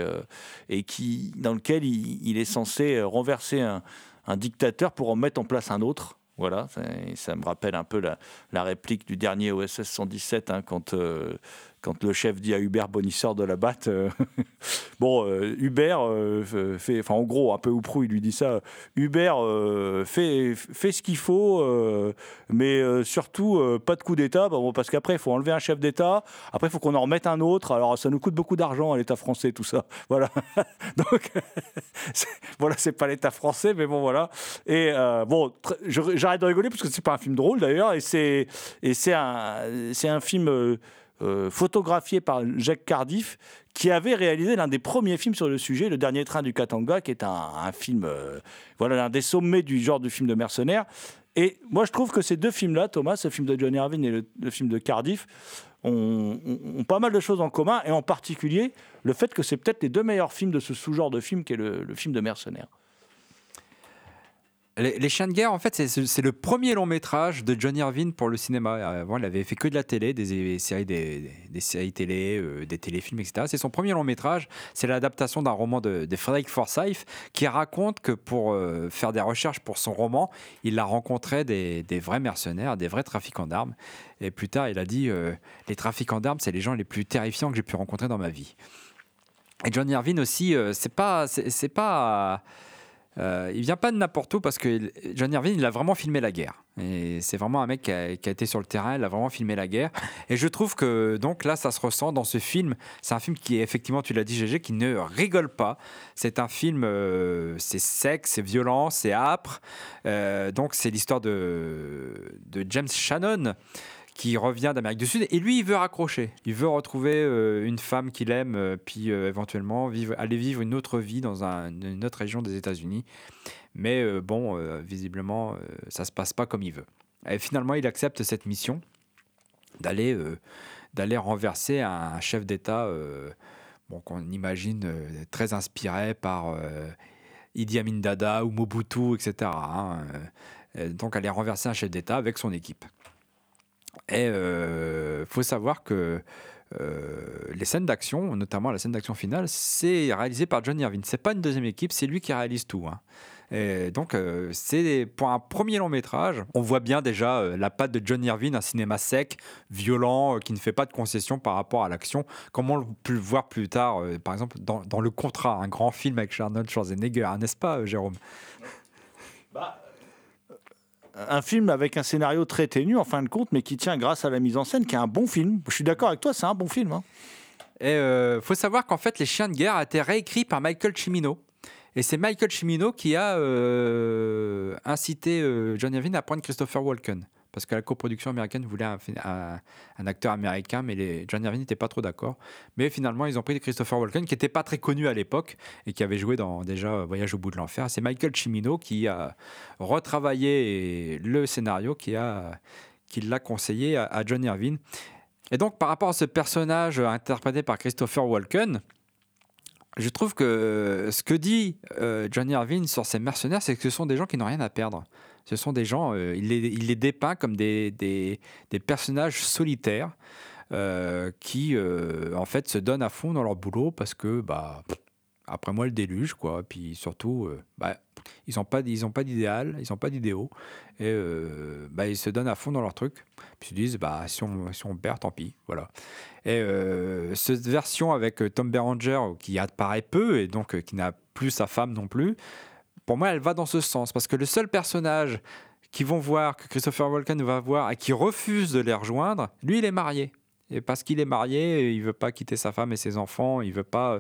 et qui, dans lequel il, est censé renverser un dictateur pour en mettre en place un autre. Voilà, ça, me rappelle un peu la, la réplique du dernier OSS 117, hein, quand, euh, quand le chef dit à Hubert Bonisseur de la batte, euh, (laughs) bon, euh, Hubert euh, fait, enfin en gros, un peu ou prou, il lui dit ça, Hubert fait, fait ce qu'il faut, mais surtout pas de coup d'État, bah, parce qu'après il faut enlever un chef d'État, après il faut qu'on en remette un autre, alors ça nous coûte beaucoup d'argent à l'État français, tout ça, (laughs) voilà. Donc, (laughs) voilà, c'est pas l'État français, mais bon, voilà. Et bon, j'arrête de rigoler parce que c'est pas un film drôle d'ailleurs, et c'est un un film euh, photographié par Jacques Cardiff qui avait réalisé l'un des premiers films sur le sujet, Le Dernier Train du Katanga, qui est un, film, euh, voilà, l'un des sommets du genre du film de mercenaires. Et moi, je trouve que ces deux films-là, Thomas, ce film de John Irving et le, film de Cardiff, ont pas mal de choses en commun, et en particulier le fait que c'est peut-être les deux meilleurs films de ce sous-genre de film qui est le, le film de mercenaires.
Les, Les Chiens de guerre, en fait, c'est- le premier long métrage de John Irving pour le cinéma. Avant, il avait fait que de la télé, des, séries, télé, euh, des téléfilms, etc. C'est son premier long métrage. C'est l'adaptation d'un roman de, de Frederick Forsyth qui raconte que pour euh, faire des recherches pour son roman, il a rencontré des, vrais mercenaires, des vrais trafiquants d'armes. Et plus tard, il a dit euh, les trafiquants d'armes, c'est les gens les plus terrifiants que j'ai pu rencontrer dans ma vie. Et John Irving aussi, euh, c'est pas, c'est pas. Euh, il vient pas de n'importe où parce que John Irving, il a vraiment filmé la guerre. Et c'est vraiment un mec qui a, été sur le terrain, il a vraiment filmé la guerre. Et je trouve que donc là, ça se ressent dans ce film. C'est un film qui effectivement, tu l'as dit, GG, qui ne rigole pas. C'est un film, euh, c'est sec, c'est violent, c'est âpre. Euh, donc c'est l'histoire de James Shannon qui revient d'Amérique du Sud et lui il veut raccrocher, il veut retrouver euh, une femme qu'il aime euh, puis euh, éventuellement aller vivre une autre vie dans un- une autre région des États-Unis. Mais bon, visiblement, ça se passe pas comme il veut. Et finalement, il accepte cette mission d'aller renverser un chef d'État bon, qu'on imagine très inspiré par Idi Amin Dada ou Mobutu, etc. hein, donc aller renverser un chef d'État avec son équipe. Et il faut savoir que euh, les scènes d'action, notamment la scène d'action finale, c'est réalisé par John Irving. C'est pas une deuxième équipe, c'est lui qui réalise tout. hein. Et donc, euh, c'est pour un premier long métrage, on voit bien déjà euh, la patte de John Irving, un cinéma sec, violent, euh, qui ne fait pas de concessions par rapport à l'action, comme on le voir plus tard, euh, par exemple, dans, Le Contrat, un grand film avec Arnold Schwarzenegger, n'est-ce pas, euh, Jérôme?
Un film avec un scénario très ténu en fin de compte, mais qui tient grâce à la mise en scène, qui est un bon film. Je suis d'accord avec toi, c'est un bon film. hein.
Et euh, faut savoir qu'en fait, Les Chiens de guerre a été réécrit par Michael Cimino. Et c'est Michael Cimino qui a euh, incité euh, John Irving à prendre Christopher Walken. Parce que la coproduction américaine voulait un, acteur américain, mais les, John Irving n'était pas trop d'accord. Mais finalement, ils ont pris Christopher Walken, qui n'était pas très connu à l'époque et qui avait joué dans déjà Voyage au bout de l'enfer. C'est Michael Cimino qui a retravaillé le scénario, qui l'a conseillé à, à John Irving. Et donc, par rapport à ce personnage interprété par Christopher Walken, je trouve que ce que dit euh, John Irving sur ces mercenaires, c'est que ce sont des gens qui n'ont rien à perdre. Ce sont des gens, euh, il, les, il les dépeint comme des, des, des personnages solitaires euh, qui, euh, en fait, se donnent à fond dans leur boulot parce que, bah, après moi, le déluge, quoi. Puis surtout, bah, ils n'ont pas, d'idéal, ils n'ont pas d'idéaux. Et bah, ils se donnent à fond dans leur truc. Puis ils se disent, bah, si on, si on perd, tant pis. Voilà. Et cette version avec Tom Berenger, qui apparaît peu et donc qui n'a plus sa femme non plus, pour moi, elle va dans ce sens. Parce que le seul personnage qu'ils vont voir, que Christopher Walken va voir et qui refuse de les rejoindre, lui, il est marié. Et parce qu'il est marié, il veut pas quitter sa femme et ses enfants, il veut pas euh,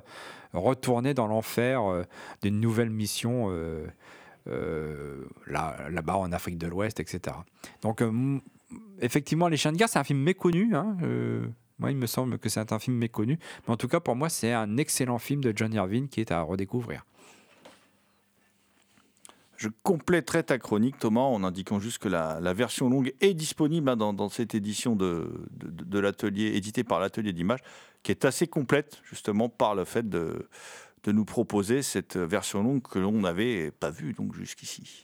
retourner dans l'enfer euh, d'une nouvelle mission euh, là, là-bas en Afrique de l'Ouest, etc. Donc, effectivement, Les Chiens de guerre, c'est un film méconnu. hein, moi, il me semble que c'est un film méconnu. Mais en tout cas, pour moi, c'est un excellent film de John Irving qui est à redécouvrir.
Je compléterai ta chronique, Thomas, en indiquant juste que la, version longue est disponible hein, dans, cette édition de, l'atelier, éditée par l'atelier d'images, qui est assez complète, justement, par le fait de, de nous proposer cette version longue que l'on n'avait pas vue donc jusqu'ici.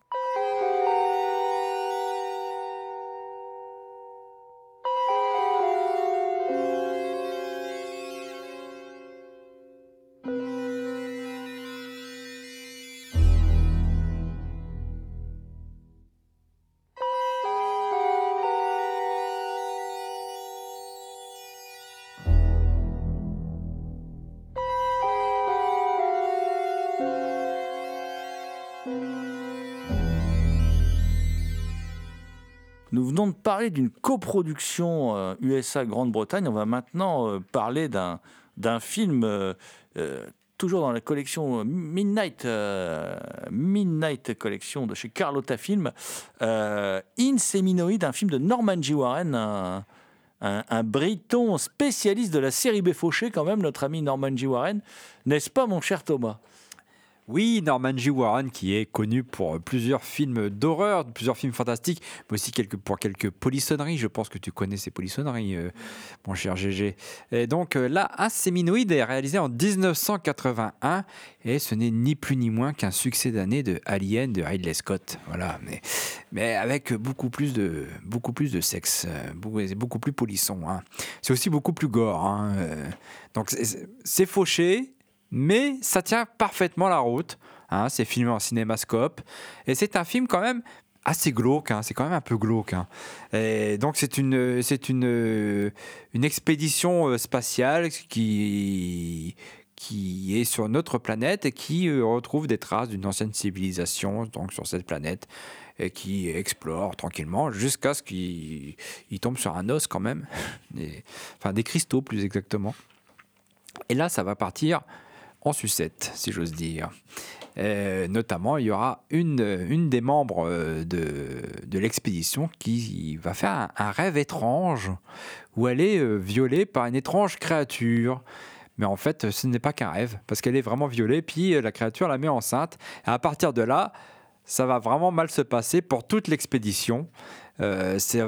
Nous venons de parler d'une coproduction euh, USA-Grande-Bretagne. On va maintenant euh, parler d'un d'un film euh, euh, toujours dans la collection Midnight, euh, Midnight Collection de chez Carlotta Film. Euh, In Seminoid, un film de Norman G. Warren, un, un, un Briton spécialiste de la série B fauchée, quand même, notre ami Norman G. Warren. N'est-ce pas, mon cher Thomas?
Oui, Norman G. Warren, qui est connu pour plusieurs films d'horreur, plusieurs films fantastiques, mais aussi pour quelques polissonneries. Je pense que tu connais ces polissonneries, euh, mon cher GG. Et donc euh, là, Inséminoïde est réalisé en 1981 et ce n'est ni plus ni moins qu'un succès d'année de Alien de Ridley Scott. Voilà, mais, mais avec beaucoup plus de, beaucoup plus de sexe, euh, beaucoup, plus polisson. hein. C'est aussi beaucoup plus gore. hein, euh. Donc c'est fauché, mais ça tient parfaitement la route. hein, c'est filmé en cinémascope. Et c'est un film quand même assez glauque, hein, c'est quand même un peu glauque. hein. Donc c'est une, c'est une, une expédition euh, spatiale qui, qui est sur notre planète et qui euh, retrouve des traces d'une ancienne civilisation donc sur cette planète et qui explore tranquillement jusqu'à ce qu'il il tombe sur un os quand même, (laughs) enfin des cristaux plus exactement. Et là, ça va partir en sucette, si j'ose dire. Euh, notamment, il y aura une, une des membres euh, de, de l'expédition qui va faire un, rêve étrange où elle est euh, violée par une étrange créature. Mais en fait, ce n'est pas qu'un rêve, parce qu'elle est vraiment violée, puis la créature la met enceinte. Et à partir de là, ça va vraiment mal se passer pour toute l'expédition. C'est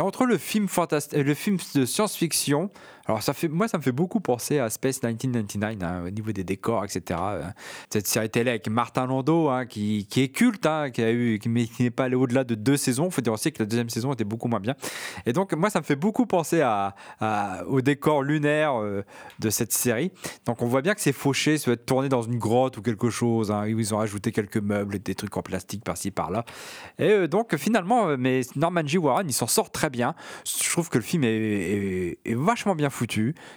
entre le film le film de science-fiction. Alors ça fait, moi, ça me fait beaucoup penser à Space 1999 hein, au niveau des décors, etc. Euh, Cette série télé avec Martin Landau, hein, qui, est culte, hein, qui a eu, mais qui n'est pas allé au-delà de deux saisons. Il faut dire aussi que la deuxième saison était beaucoup moins bien. Et donc moi, ça me fait beaucoup penser au décor lunaire euh, de cette série. Donc on voit bien que c'est fauché, ça va être dans une grotte ou quelque chose. Où ils ont rajouté quelques meubles des trucs en plastique par-ci par-là. Et euh, donc finalement, mais Norman G. Warren, il s'en sort très bien. Je trouve que le film est- est vachement bien foutu,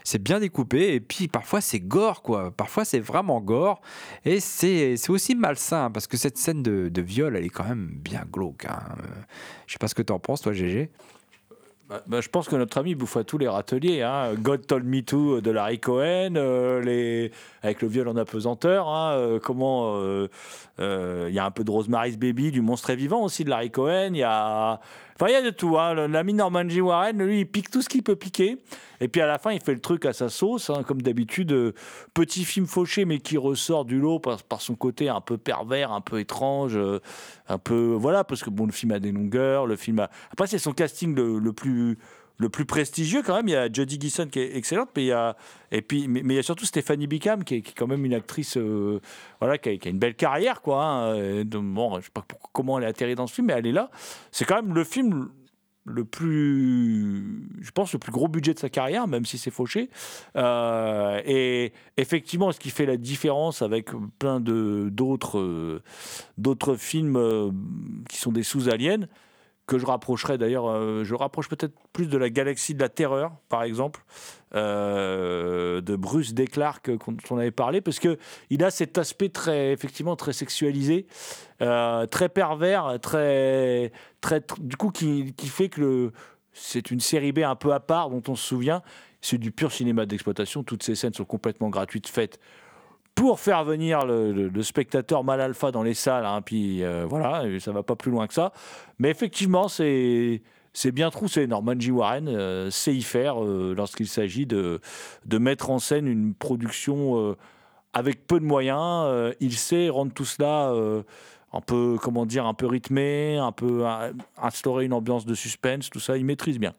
c'est bien découpé, et puis parfois c'est gore, quoi. Parfois c'est vraiment gore, et c'est aussi malsain, parce que cette scène de, de viol, elle est quand même bien glauque. hein. Euh, Je sais pas ce que t'en penses, toi, GG.
Bah, bah, je pense que notre ami bouffe à tous les râteliers. Hein. God Told Me To de Larry Cohen, euh, les... avec le viol en apesanteur. hein, euh, comment euh, euh, il y a un peu de Rosemary's Baby, du monstre est vivant aussi de Larry Cohen. Il y a, enfin il y a de tout. Hein. L'ami Norman G. Warren, lui, il pique tout ce qu'il peut piquer. Et puis à la fin, il fait le truc à sa sauce, hein, comme d'habitude. euh, petit film fauché, mais qui ressort du lot par, par son côté un peu pervers, un peu étrange, euh, un peu voilà, parce que bon, le film a des longueurs, le film a. Après, c'est son casting le, le plus le plus prestigieux quand même. Il y a Jodie Gleason qui est excellente, mais il y a et puis mais, mais il y a surtout Stéphanie Bickham qui est, qui quand même une actrice euh, voilà qui a, une belle carrière quoi. hein. Bon, je sais pas comment elle est atterrie dans ce film, mais elle est là. C'est quand même le film le plus, je pense, le plus gros budget de sa carrière, même si c'est fauché. Euh, et effectivement, ce qui fait la différence avec plein d'autres euh, d'autres films euh, qui sont des sous-aliens, que je rapprocherais d'ailleurs, euh, je rapproche peut-être plus de la galaxie de la terreur, par exemple, euh, de Bruce Declark euh, dont on avait parlé, parce que il a cet aspect très, effectivement, très sexualisé, très pervers, très, très, du coup, qui, fait que c'est une série B un peu à part dont on se souvient. C'est du pur cinéma d'exploitation. Toutes ces scènes sont complètement gratuites, faites pour faire venir le, spectateur mal alpha dans les salles. hein, puis euh, voilà, ça va pas plus loin que ça. Mais effectivement, c'est bien troussé. Norman J. Warren euh, sait y faire euh, lorsqu'il s'agit de, de mettre en scène une production avec peu de moyens. Il sait rendre tout cela un peu, comment dire, un peu rythmé, un peu instaurer une ambiance de suspense. Tout ça, il maîtrise bien.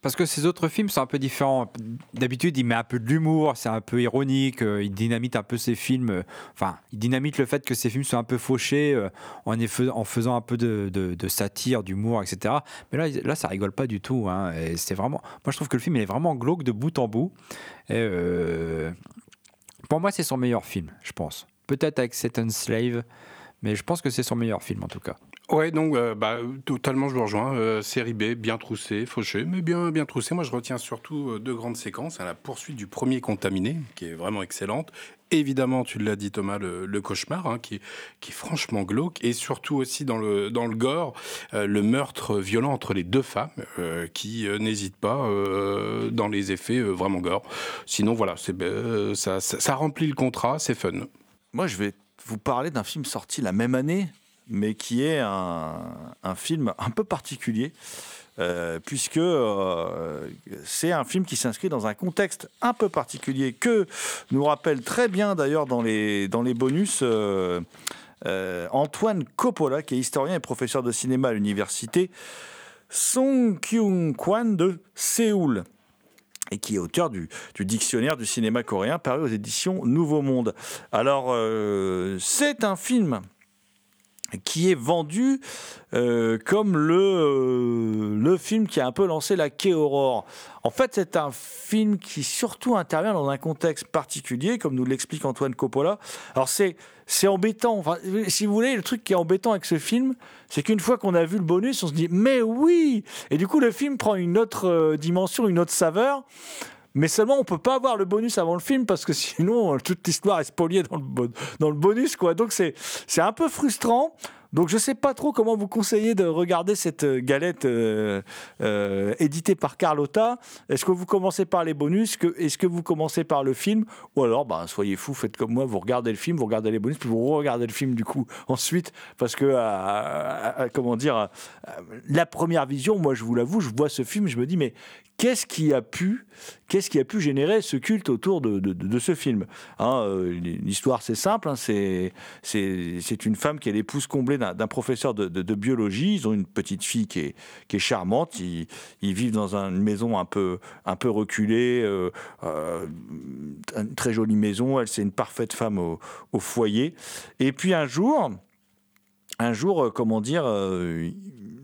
Parce que ces autres films sont un peu différents. D'habitude, il met un peu de l'humour, c'est un peu ironique, euh, il dynamite un peu ses films. euh, Enfin, il dynamite le fait que ses films soient un peu fauchés euh, en, faisant un peu de, satire, d'humour, etc. Mais là, là, ça rigole pas du tout. hein, c'est vraiment. Moi, je trouve que le film il est vraiment glauque de bout en bout. Pour moi, c'est son meilleur film, je pense. Peut-être avec Satan Slave, mais je pense que c'est son meilleur film en tout cas.
Ouais, donc euh, bah, totalement, je vous rejoins. Euh, série B, bien troussée, fauchée, mais bien, bien troussée. Moi, je retiens surtout euh, deux grandes séquences. la poursuite du premier contaminé, qui est vraiment excellente. Évidemment, tu l'as dit Thomas, le, cauchemar, hein, qui, qui est franchement glauque. Et surtout aussi dans le, dans le gore, le meurtre violent entre les deux femmes, qui n'hésitent pas dans les effets vraiment gore. Sinon, voilà, ça, ça remplit le contrat, c'est fun.
Moi, je vais vous parler d'un film sorti la même année, mais qui est un, film un peu particulier, euh, puisque euh, c'est un film qui s'inscrit dans un contexte un peu particulier, que nous rappelle très bien d'ailleurs dans les, dans les bonus. euh, Antoine Coppola, qui est historien et professeur de cinéma à l'université Song Kyung-kwan de Séoul et qui est auteur du, dictionnaire du cinéma coréen paru aux éditions Nouveau Monde. Alors, c'est un film qui est vendu euh, comme le, euh, le film qui a un peu lancé la K-Horror. En fait, c'est un film qui surtout intervient dans un contexte particulier, comme nous l'explique Antoine Coppola. Alors, c'est, c'est embêtant. Enfin, si vous voulez, le truc qui est embêtant avec ce film, c'est qu'une fois qu'on a vu le bonus, on se dit, mais oui Et du coup, le film prend une autre euh, dimension, une autre saveur. Mais seulement, on peut pas avoir le bonus avant le film parce que sinon, euh, toute l'histoire est spoliée dans le, dans le bonus, quoi. Donc, c'est, c'est un peu frustrant. Donc, je sais pas trop comment vous conseiller de regarder cette euh, galette euh, éditée par Carlotta. Est-ce que vous commencez par les bonus? Que, Est-ce que vous commencez par le film? Ou alors, bah, soyez fous, faites comme moi, vous regardez le film, vous regardez les bonus, puis vous regardez le film du coup (laughs) ensuite. Parce que, comment dire, la première vision, moi, je vous l'avoue, je vois ce film, je me dis, mais qu'est-ce qui a pu, qu'est-ce qui a pu générer ce culte autour de, ce film? Hein, euh, L'histoire, c'est simple. hein, c'est une femme qui est l'épouse comblée d'un professeur de, biologie. Ils ont une petite fille qui est, charmante. Ils, vivent dans un- une maison un peu, reculée, euh, euh, une très jolie maison. Elle, c'est une parfaite femme au, foyer. Et puis un jour, un jour, comment dire,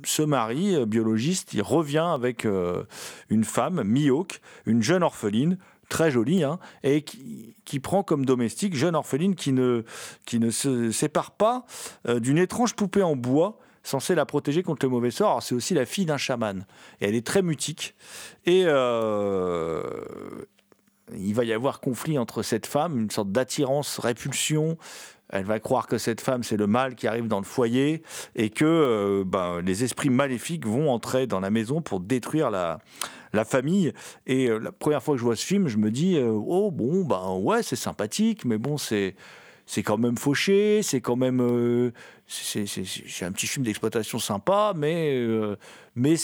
ce mari euh, biologiste, il revient avec euh, une femme, Mihawk, une jeune orpheline, très jolie, hein, et qui, qui prend comme domestique, jeune orpheline qui ne, qui ne se sépare pas euh, d'une étrange poupée en bois censée la protéger contre le mauvais sort. C'est aussi la fille d'un chaman. Et elle est très mutique. Et il va y avoir conflit entre cette femme, une sorte d'attirance, répulsion. Elle va croire que cette femme, c'est le mal qui arrive dans le foyer et que euh, ben, les esprits maléfiques vont entrer dans la maison pour détruire la, famille. Et euh, la première fois que je vois ce film, je me dis euh, oh bon ben ouais c'est sympathique, mais bon c'est c'est quand même fauché, c'est quand même c'est un petit film d'exploitation sympa, mais mais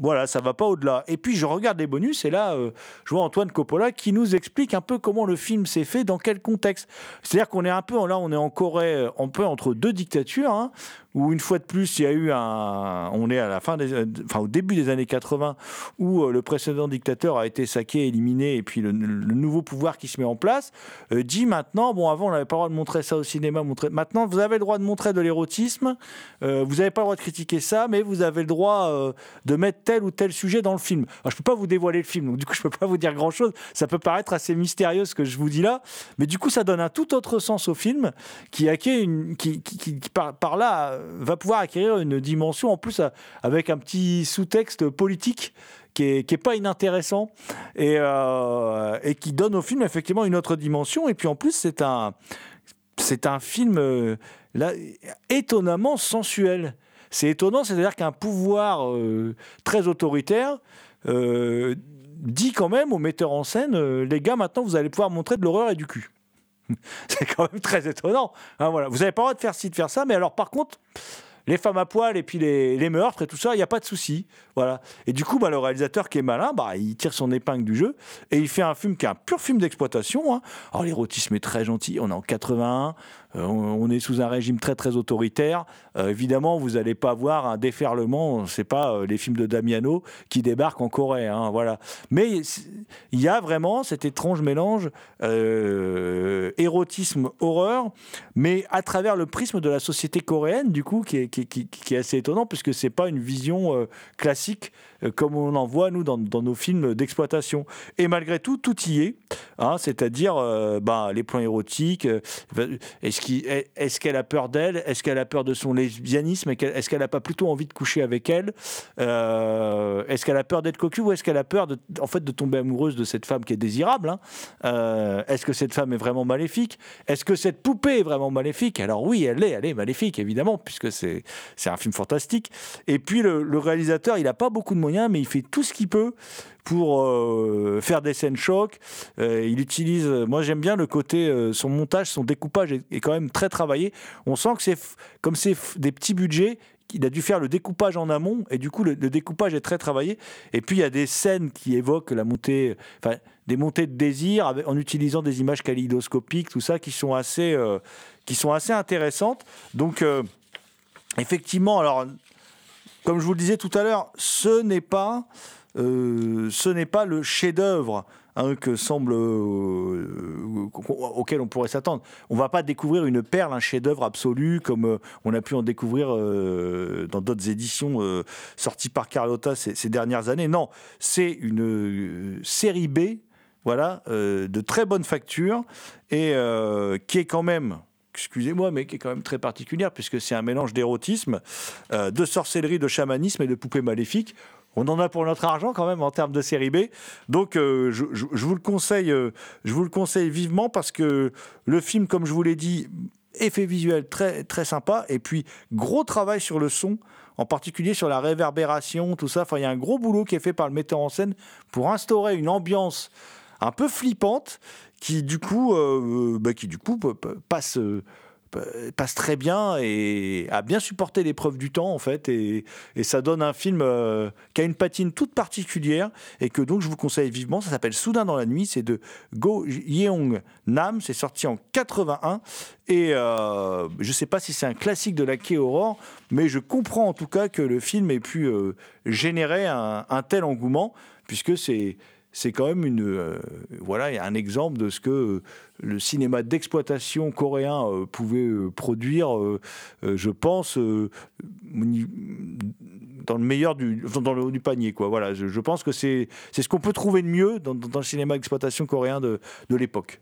voilà ça va pas au-delà. Et puis je regarde les bonus et là euh, je vois Antoine Coppola qui nous explique un peu comment le film s'est fait, dans quel contexte. C'est-à-dire qu'on est un peu là on est en Corée, euh, un peu entre deux dictatures. hein, où une fois de plus, il y a eu un. On est à la fin des. Enfin, au début des années 80, où euh, le précédent dictateur a été saqué, éliminé, et puis le, nouveau pouvoir qui se met en place euh, dit maintenant bon, avant, on n'avait pas le droit de montrer ça au cinéma. Montrer, maintenant, vous avez le droit de montrer de l'érotisme euh, vous n'avez pas le droit de critiquer ça, mais vous avez le droit de mettre tel ou tel sujet dans le film. Alors, je peux pas vous dévoiler le film, donc du coup, (laughs) je peux pas vous dire grand-chose. Ça peut paraître assez mystérieux ce que je vous dis là, mais du coup, ça donne un tout autre sens au film qui, une, qui, qui, qui- par, là, va pouvoir acquérir une dimension en plus euh, avec un petit sous-texte politique qui est, qui est pas inintéressant et, euh, et qui donne au film effectivement une autre dimension. Et puis en plus, c'est un, c'est un film euh, là, étonnamment sensuel. C'est étonnant, c'est-à-dire qu'un pouvoir très autoritaire dit quand même aux metteurs en scène les gars, maintenant vous allez pouvoir montrer de l'horreur et du cul. (laughs) c'est quand même très étonnant. hein, voilà. Vous n'avez pas le droit de faire ci, de faire ça, mais alors par contre, les femmes à poil et puis les, meurtres et tout ça, il n'y a pas de souci. Voilà. Et du coup, bah, le réalisateur qui est malin, bah, il tire son épingle du jeu et il fait un film qui est un pur film d'exploitation. hein. Alors l'érotisme est très gentil, on est en 81, euh, on, est sous un régime très très autoritaire. Euh, évidemment, vous n'allez pas voir un déferlement, c'est pas euh, les films de Damiano qui débarquent en Corée. hein, voilà. Mais il y a vraiment cet étrange mélange euh, érotisme-horreur, mais à travers le prisme de la société coréenne, du coup, qui est, qui, est assez étonnant, puisque c'est pas une vision classique comme on en voit, nous, dans, nos films d'exploitation. Et malgré tout, tout y est, hein, c'est-à-dire bah, les plans érotiques, est-ce qu'elle a peur d'elle Est-ce qu'elle a peur de son lesbianisme Est-ce qu'elle n'a pas plutôt envie de coucher avec elle Euh, Est-ce qu'elle a peur d'être cocu ou est-ce qu'elle a peur de, en fait, de tomber amoureuse de cette femme qui est désirable hein. Euh, Est-ce que cette femme est vraiment maléfique? Est-ce que cette poupée est vraiment maléfique? Alors oui, elle est, elle est maléfique, évidemment, puisque c'est c'est un film fantastique. Et puis le, le réalisateur, il n'a pas beaucoup de moyens, mais il fait tout ce qu'il peut pour euh, faire des scènes chocs. Euh, il utilise, moi j'aime bien le côté, euh, son montage, son découpage est, quand même très travaillé. On sent que c'est comme c'est des petits budgets. Il a dû faire le découpage en amont et du coup le, découpage est très travaillé. Et puis il y a des scènes qui évoquent la montée, enfin des montées de désir en utilisant des images kaléidoscopiques, tout ça qui sont assez, euh, qui sont assez intéressantes. Donc euh, effectivement, alors comme je vous le disais tout à l'heure, ce n'est pas, euh, ce n'est pas le chef-d'œuvre hein, que semble euh, auquel on pourrait s'attendre. On va pas découvrir une perle, un chef-d'œuvre absolu comme euh, on a pu en découvrir dans d'autres éditions sorties par Carlotta ces, dernières années. Non, c'est une série B, voilà, de très bonne facture et qui est quand même excusez-moi, mais qui est quand même très particulière, puisque c'est un mélange d'érotisme, de sorcellerie, de chamanisme et de poupées maléfiques. On en a pour notre argent quand même en termes de série B. Donc euh, je, vous le conseille, euh, je vous le conseille vivement parce que le film, comme je vous l'ai dit, effet visuel très très sympa et puis gros travail sur le son, en particulier sur la réverbération, tout ça. Enfin, il y a un gros boulot qui est fait par le metteur en scène pour instaurer une ambiance un peu flippante qui du coup, euh, bah, qui du coup passe, passe très bien et a bien supporté l'épreuve du temps en fait et, ça donne un film euh, qui a une patine toute particulière et que donc je vous conseille vivement. Ça s'appelle Soudain dans la nuit, c'est de Go Yeong Nam, c'est sorti en 81 et euh, je sais pas si c'est un classique de la K-Horror, mais je comprends en tout cas que le film ait pu euh, générer un, un tel engouement puisque c'est c'est quand même euh, voilà un exemple de ce que euh, le cinéma d'exploitation coréen euh, pouvait produire je pense dans le meilleur du dans le haut du panier quoi. Voilà je, pense que c'est ce qu'on peut trouver de mieux dans, le cinéma d'exploitation coréen de l'époque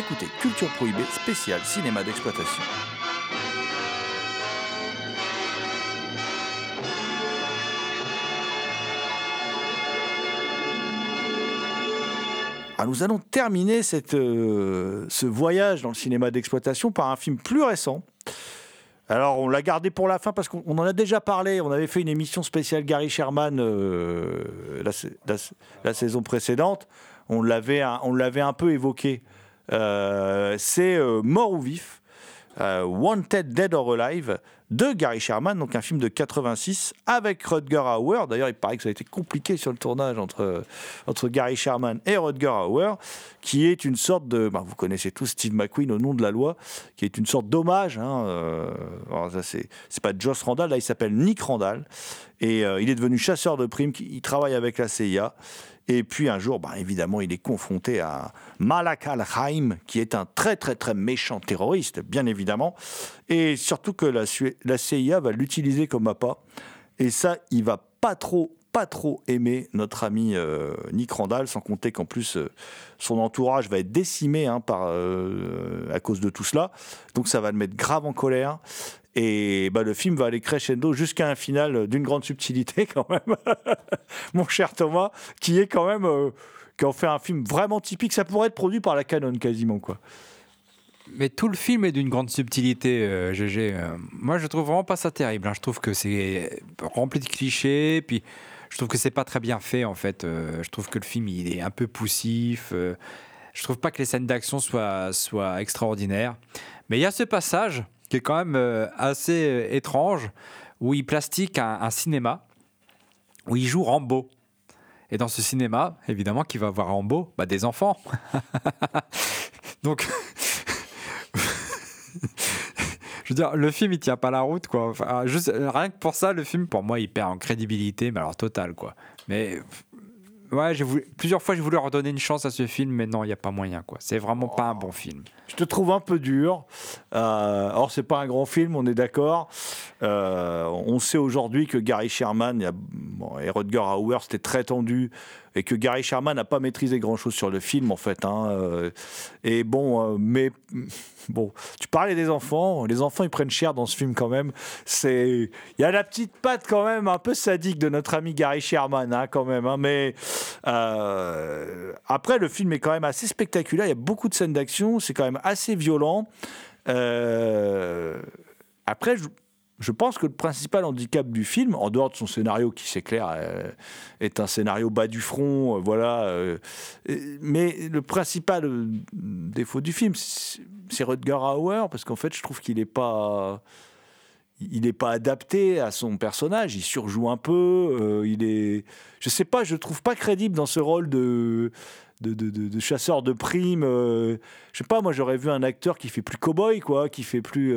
écoutez Culture Prohibée spécial cinéma d'exploitation Ah, nous allons terminer cette, euh, ce voyage dans le cinéma d'exploitation par un film plus récent. Alors, on l'a gardé pour la fin parce qu'on on en a déjà parlé. On avait fait une émission spéciale Gary Sherman euh, la, la- saison précédente. On l'avait on l'avait un peu évoqué. Euh, C'est euh, Mort ou Vif, euh, Wanted Dead or Alive de Gary Sherman, donc un film de 86 avec Rutger Hauer. D'ailleurs, il paraît que ça a été compliqué sur le tournage entre, entre Gary Sherman et Rutger Hauer, qui est une sorte de. bah, vous connaissez tous Steve McQueen au nom de la loi, qui est une sorte d'hommage. Hein, euh, c'est, pas Joss Randall, là, il s'appelle Nick Randall. Et il est devenu chasseur de primes, il travaille avec la CIA. Et puis un jour, bah, évidemment, il est confronté à Malak al-Haim, qui est un très très très méchant terroriste, bien évidemment. Et surtout que la, CIA va l'utiliser comme appât. Et ça, il va pas trop pas trop aimer notre ami euh, Nick Randall, sans compter qu'en plus euh, son entourage va être décimé hein, euh, à cause de tout cela. Donc ça va le mettre grave en colère. Et bah, le film va aller crescendo jusqu'à un final d'une grande subtilité (laughs) quand même, (laughs) mon cher Thomas, qui est quand même euh, qui en fait un film vraiment typique. Ça pourrait être produit par la Canon quasiment quoi.
Mais tout le film est d'une grande subtilité, euh. Euh, moi, je trouve vraiment pas ça terrible. hein. Je trouve que c'est rempli de clichés, puis je trouve que c'est pas très bien fait en fait. Euh, je trouve que le film il est un peu poussif. euh, je trouve pas que les scènes d'action soient, soient extraordinaires. Mais il y a ce passage qui est quand même euh, assez euh, étrange où il plastique un, cinéma où il joue Rambo. Et dans ce cinéma, évidemment, qui va voir Rambo bah, Des enfants. (laughs) Donc. (laughs) Je veux dire, le film, il tient pas la route, quoi. Juste, rien que pour ça, le film, pour moi, il perd en crédibilité, mais alors totale, quoi. Mais ouais, plusieurs fois, j'ai voulu redonner une chance à ce film, mais non, il n'y a pas moyen, quoi. C'est vraiment pas un bon film.
Je te trouve un peu dur. Euh, alors, c'est pas un grand film, on est d'accord. Euh, on sait aujourd'hui que Gary Sherman a- bon, et Rutger Hauer, c'était très tendu. Et que Gary Sherman n'a pas maîtrisé grand-chose sur le film, en fait. hein, euh, et bon, euh, mais (laughs) bon, tu parlais des enfants. Les enfants, ils prennent cher dans ce film quand même. C'est, il y a la petite patte quand même un peu sadique de notre ami Gary Sherman, hein, quand même. hein, mais euh, après, le film est quand même assez spectaculaire. Il y a beaucoup de scènes d'action. C'est quand même assez violent. Après, je, je pense que le principal handicap du film, en dehors de son scénario qui, c'est clair, euh, est un scénario bas du front, euh, voilà. euh, mais le principal euh, défaut du film, c'est Rutger Hauer, parce qu'en fait, je trouve qu'il n'est pas il n'est pas adapté à son personnage, il surjoue un peu, il est, je sais pas, je trouve pas crédible dans ce rôle de de, de, chasseur de primes. euh, je sais pas, moi j'aurais vu un acteur qui fait plus cowboy, quoi, qui fait plus,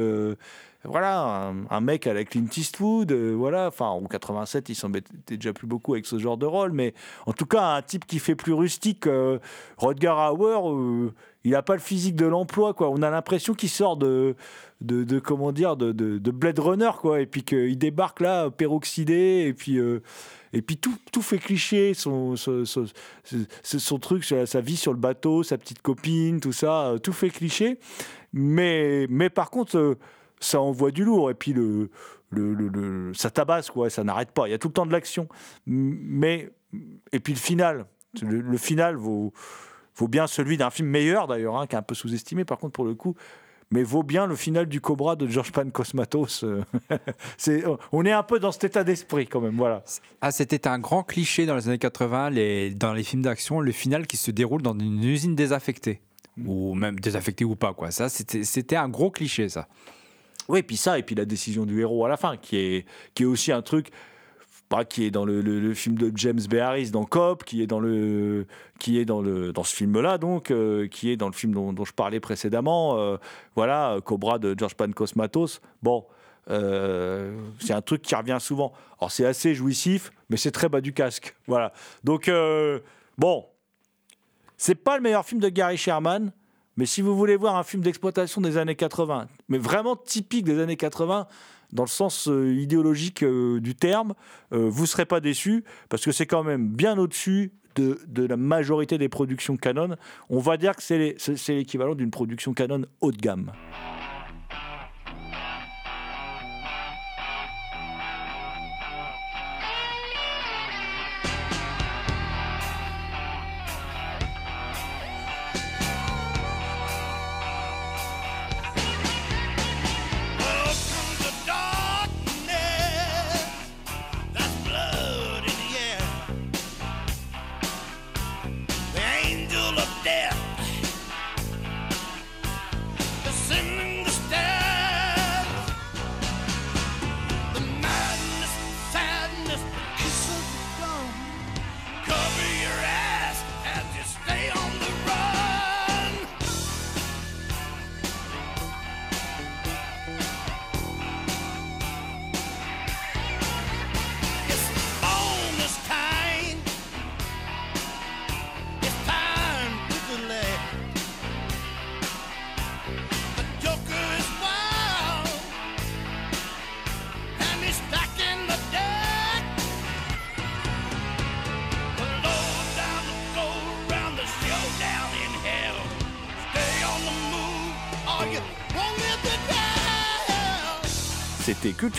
voilà, un, mec à la Clint Eastwood, euh, voilà, enfin en 87 il s'embêtait déjà plus beaucoup avec ce genre de rôle, mais en tout cas un type qui fait plus rustique. Euh, Rodger Hauer, euh, il n'a pas le physique de l'emploi, quoi. On a l'impression qu'il sort de, de, de- comment dire, de, de, de Blade Runner, quoi, et puis qu'il débarque là, peroxydé, et puis. euh, et puis tout, tout fait cliché, son, son, son- son- truc, sa vie sur le bateau, sa petite copine, tout ça, tout fait cliché. Mais, mais par contre, ça envoie du lourd. Et puis le, le, le- le- ça tabasse, quoi, ça n'arrête pas. Il y a tout le temps de l'action. Mais, et puis le final, le, final vaut, vaut bien celui d'un film meilleur d'ailleurs, hein, qui est un peu sous-estimé par contre pour le coup. Mais vaut bien le final du Cobra de George Pan Cosmatos. (laughs) C'est, on est un peu dans cet état d'esprit quand même, voilà.
Ah, c'était un grand cliché dans les années 80, les, dans les films d'action, le final qui se déroule dans une usine désaffectée. Ou même désaffectée ou pas, quoi. Ça, c'était c'était un gros cliché, ça.
Oui, puis ça, et puis la décision du héros à la fin, qui est, qui est aussi un truc bah, qui est dans le, film de James Harris dans Cop, qui est dans le, qui est dans le, dans ce film-là, donc, euh, qui est dans le film dont, je parlais précédemment, euh, voilà, Cobra de George Pan Cosmatos. Bon, euh, c'est un truc qui revient souvent. Alors c'est assez jouissif, mais c'est très bas du casque, voilà. Donc bon, c'est pas le meilleur film de Gary Sherman, mais si vous voulez voir un film d'exploitation des années 80, mais vraiment typique des années 80, dans le sens euh, idéologique euh, du terme, euh, vous ne serez pas déçus, parce que c'est quand même bien au-dessus de, de la majorité des productions Canon. On va dire que c'est l'équivalent d'une production Canon haut de gamme.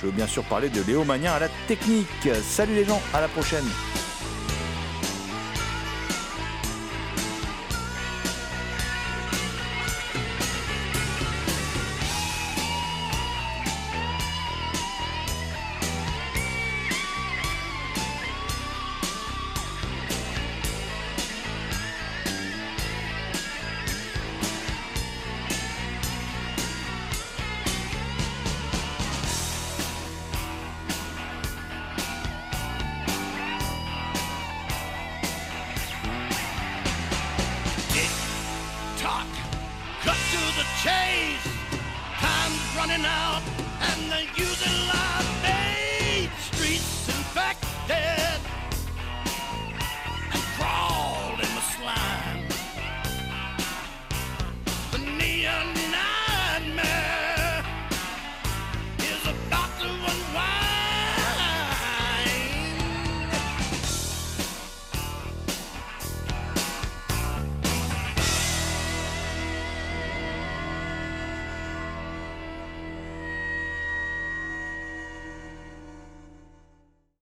Je veux bien sûr parler de Léo Magnin à la technique. Salut les gens, à la prochaine.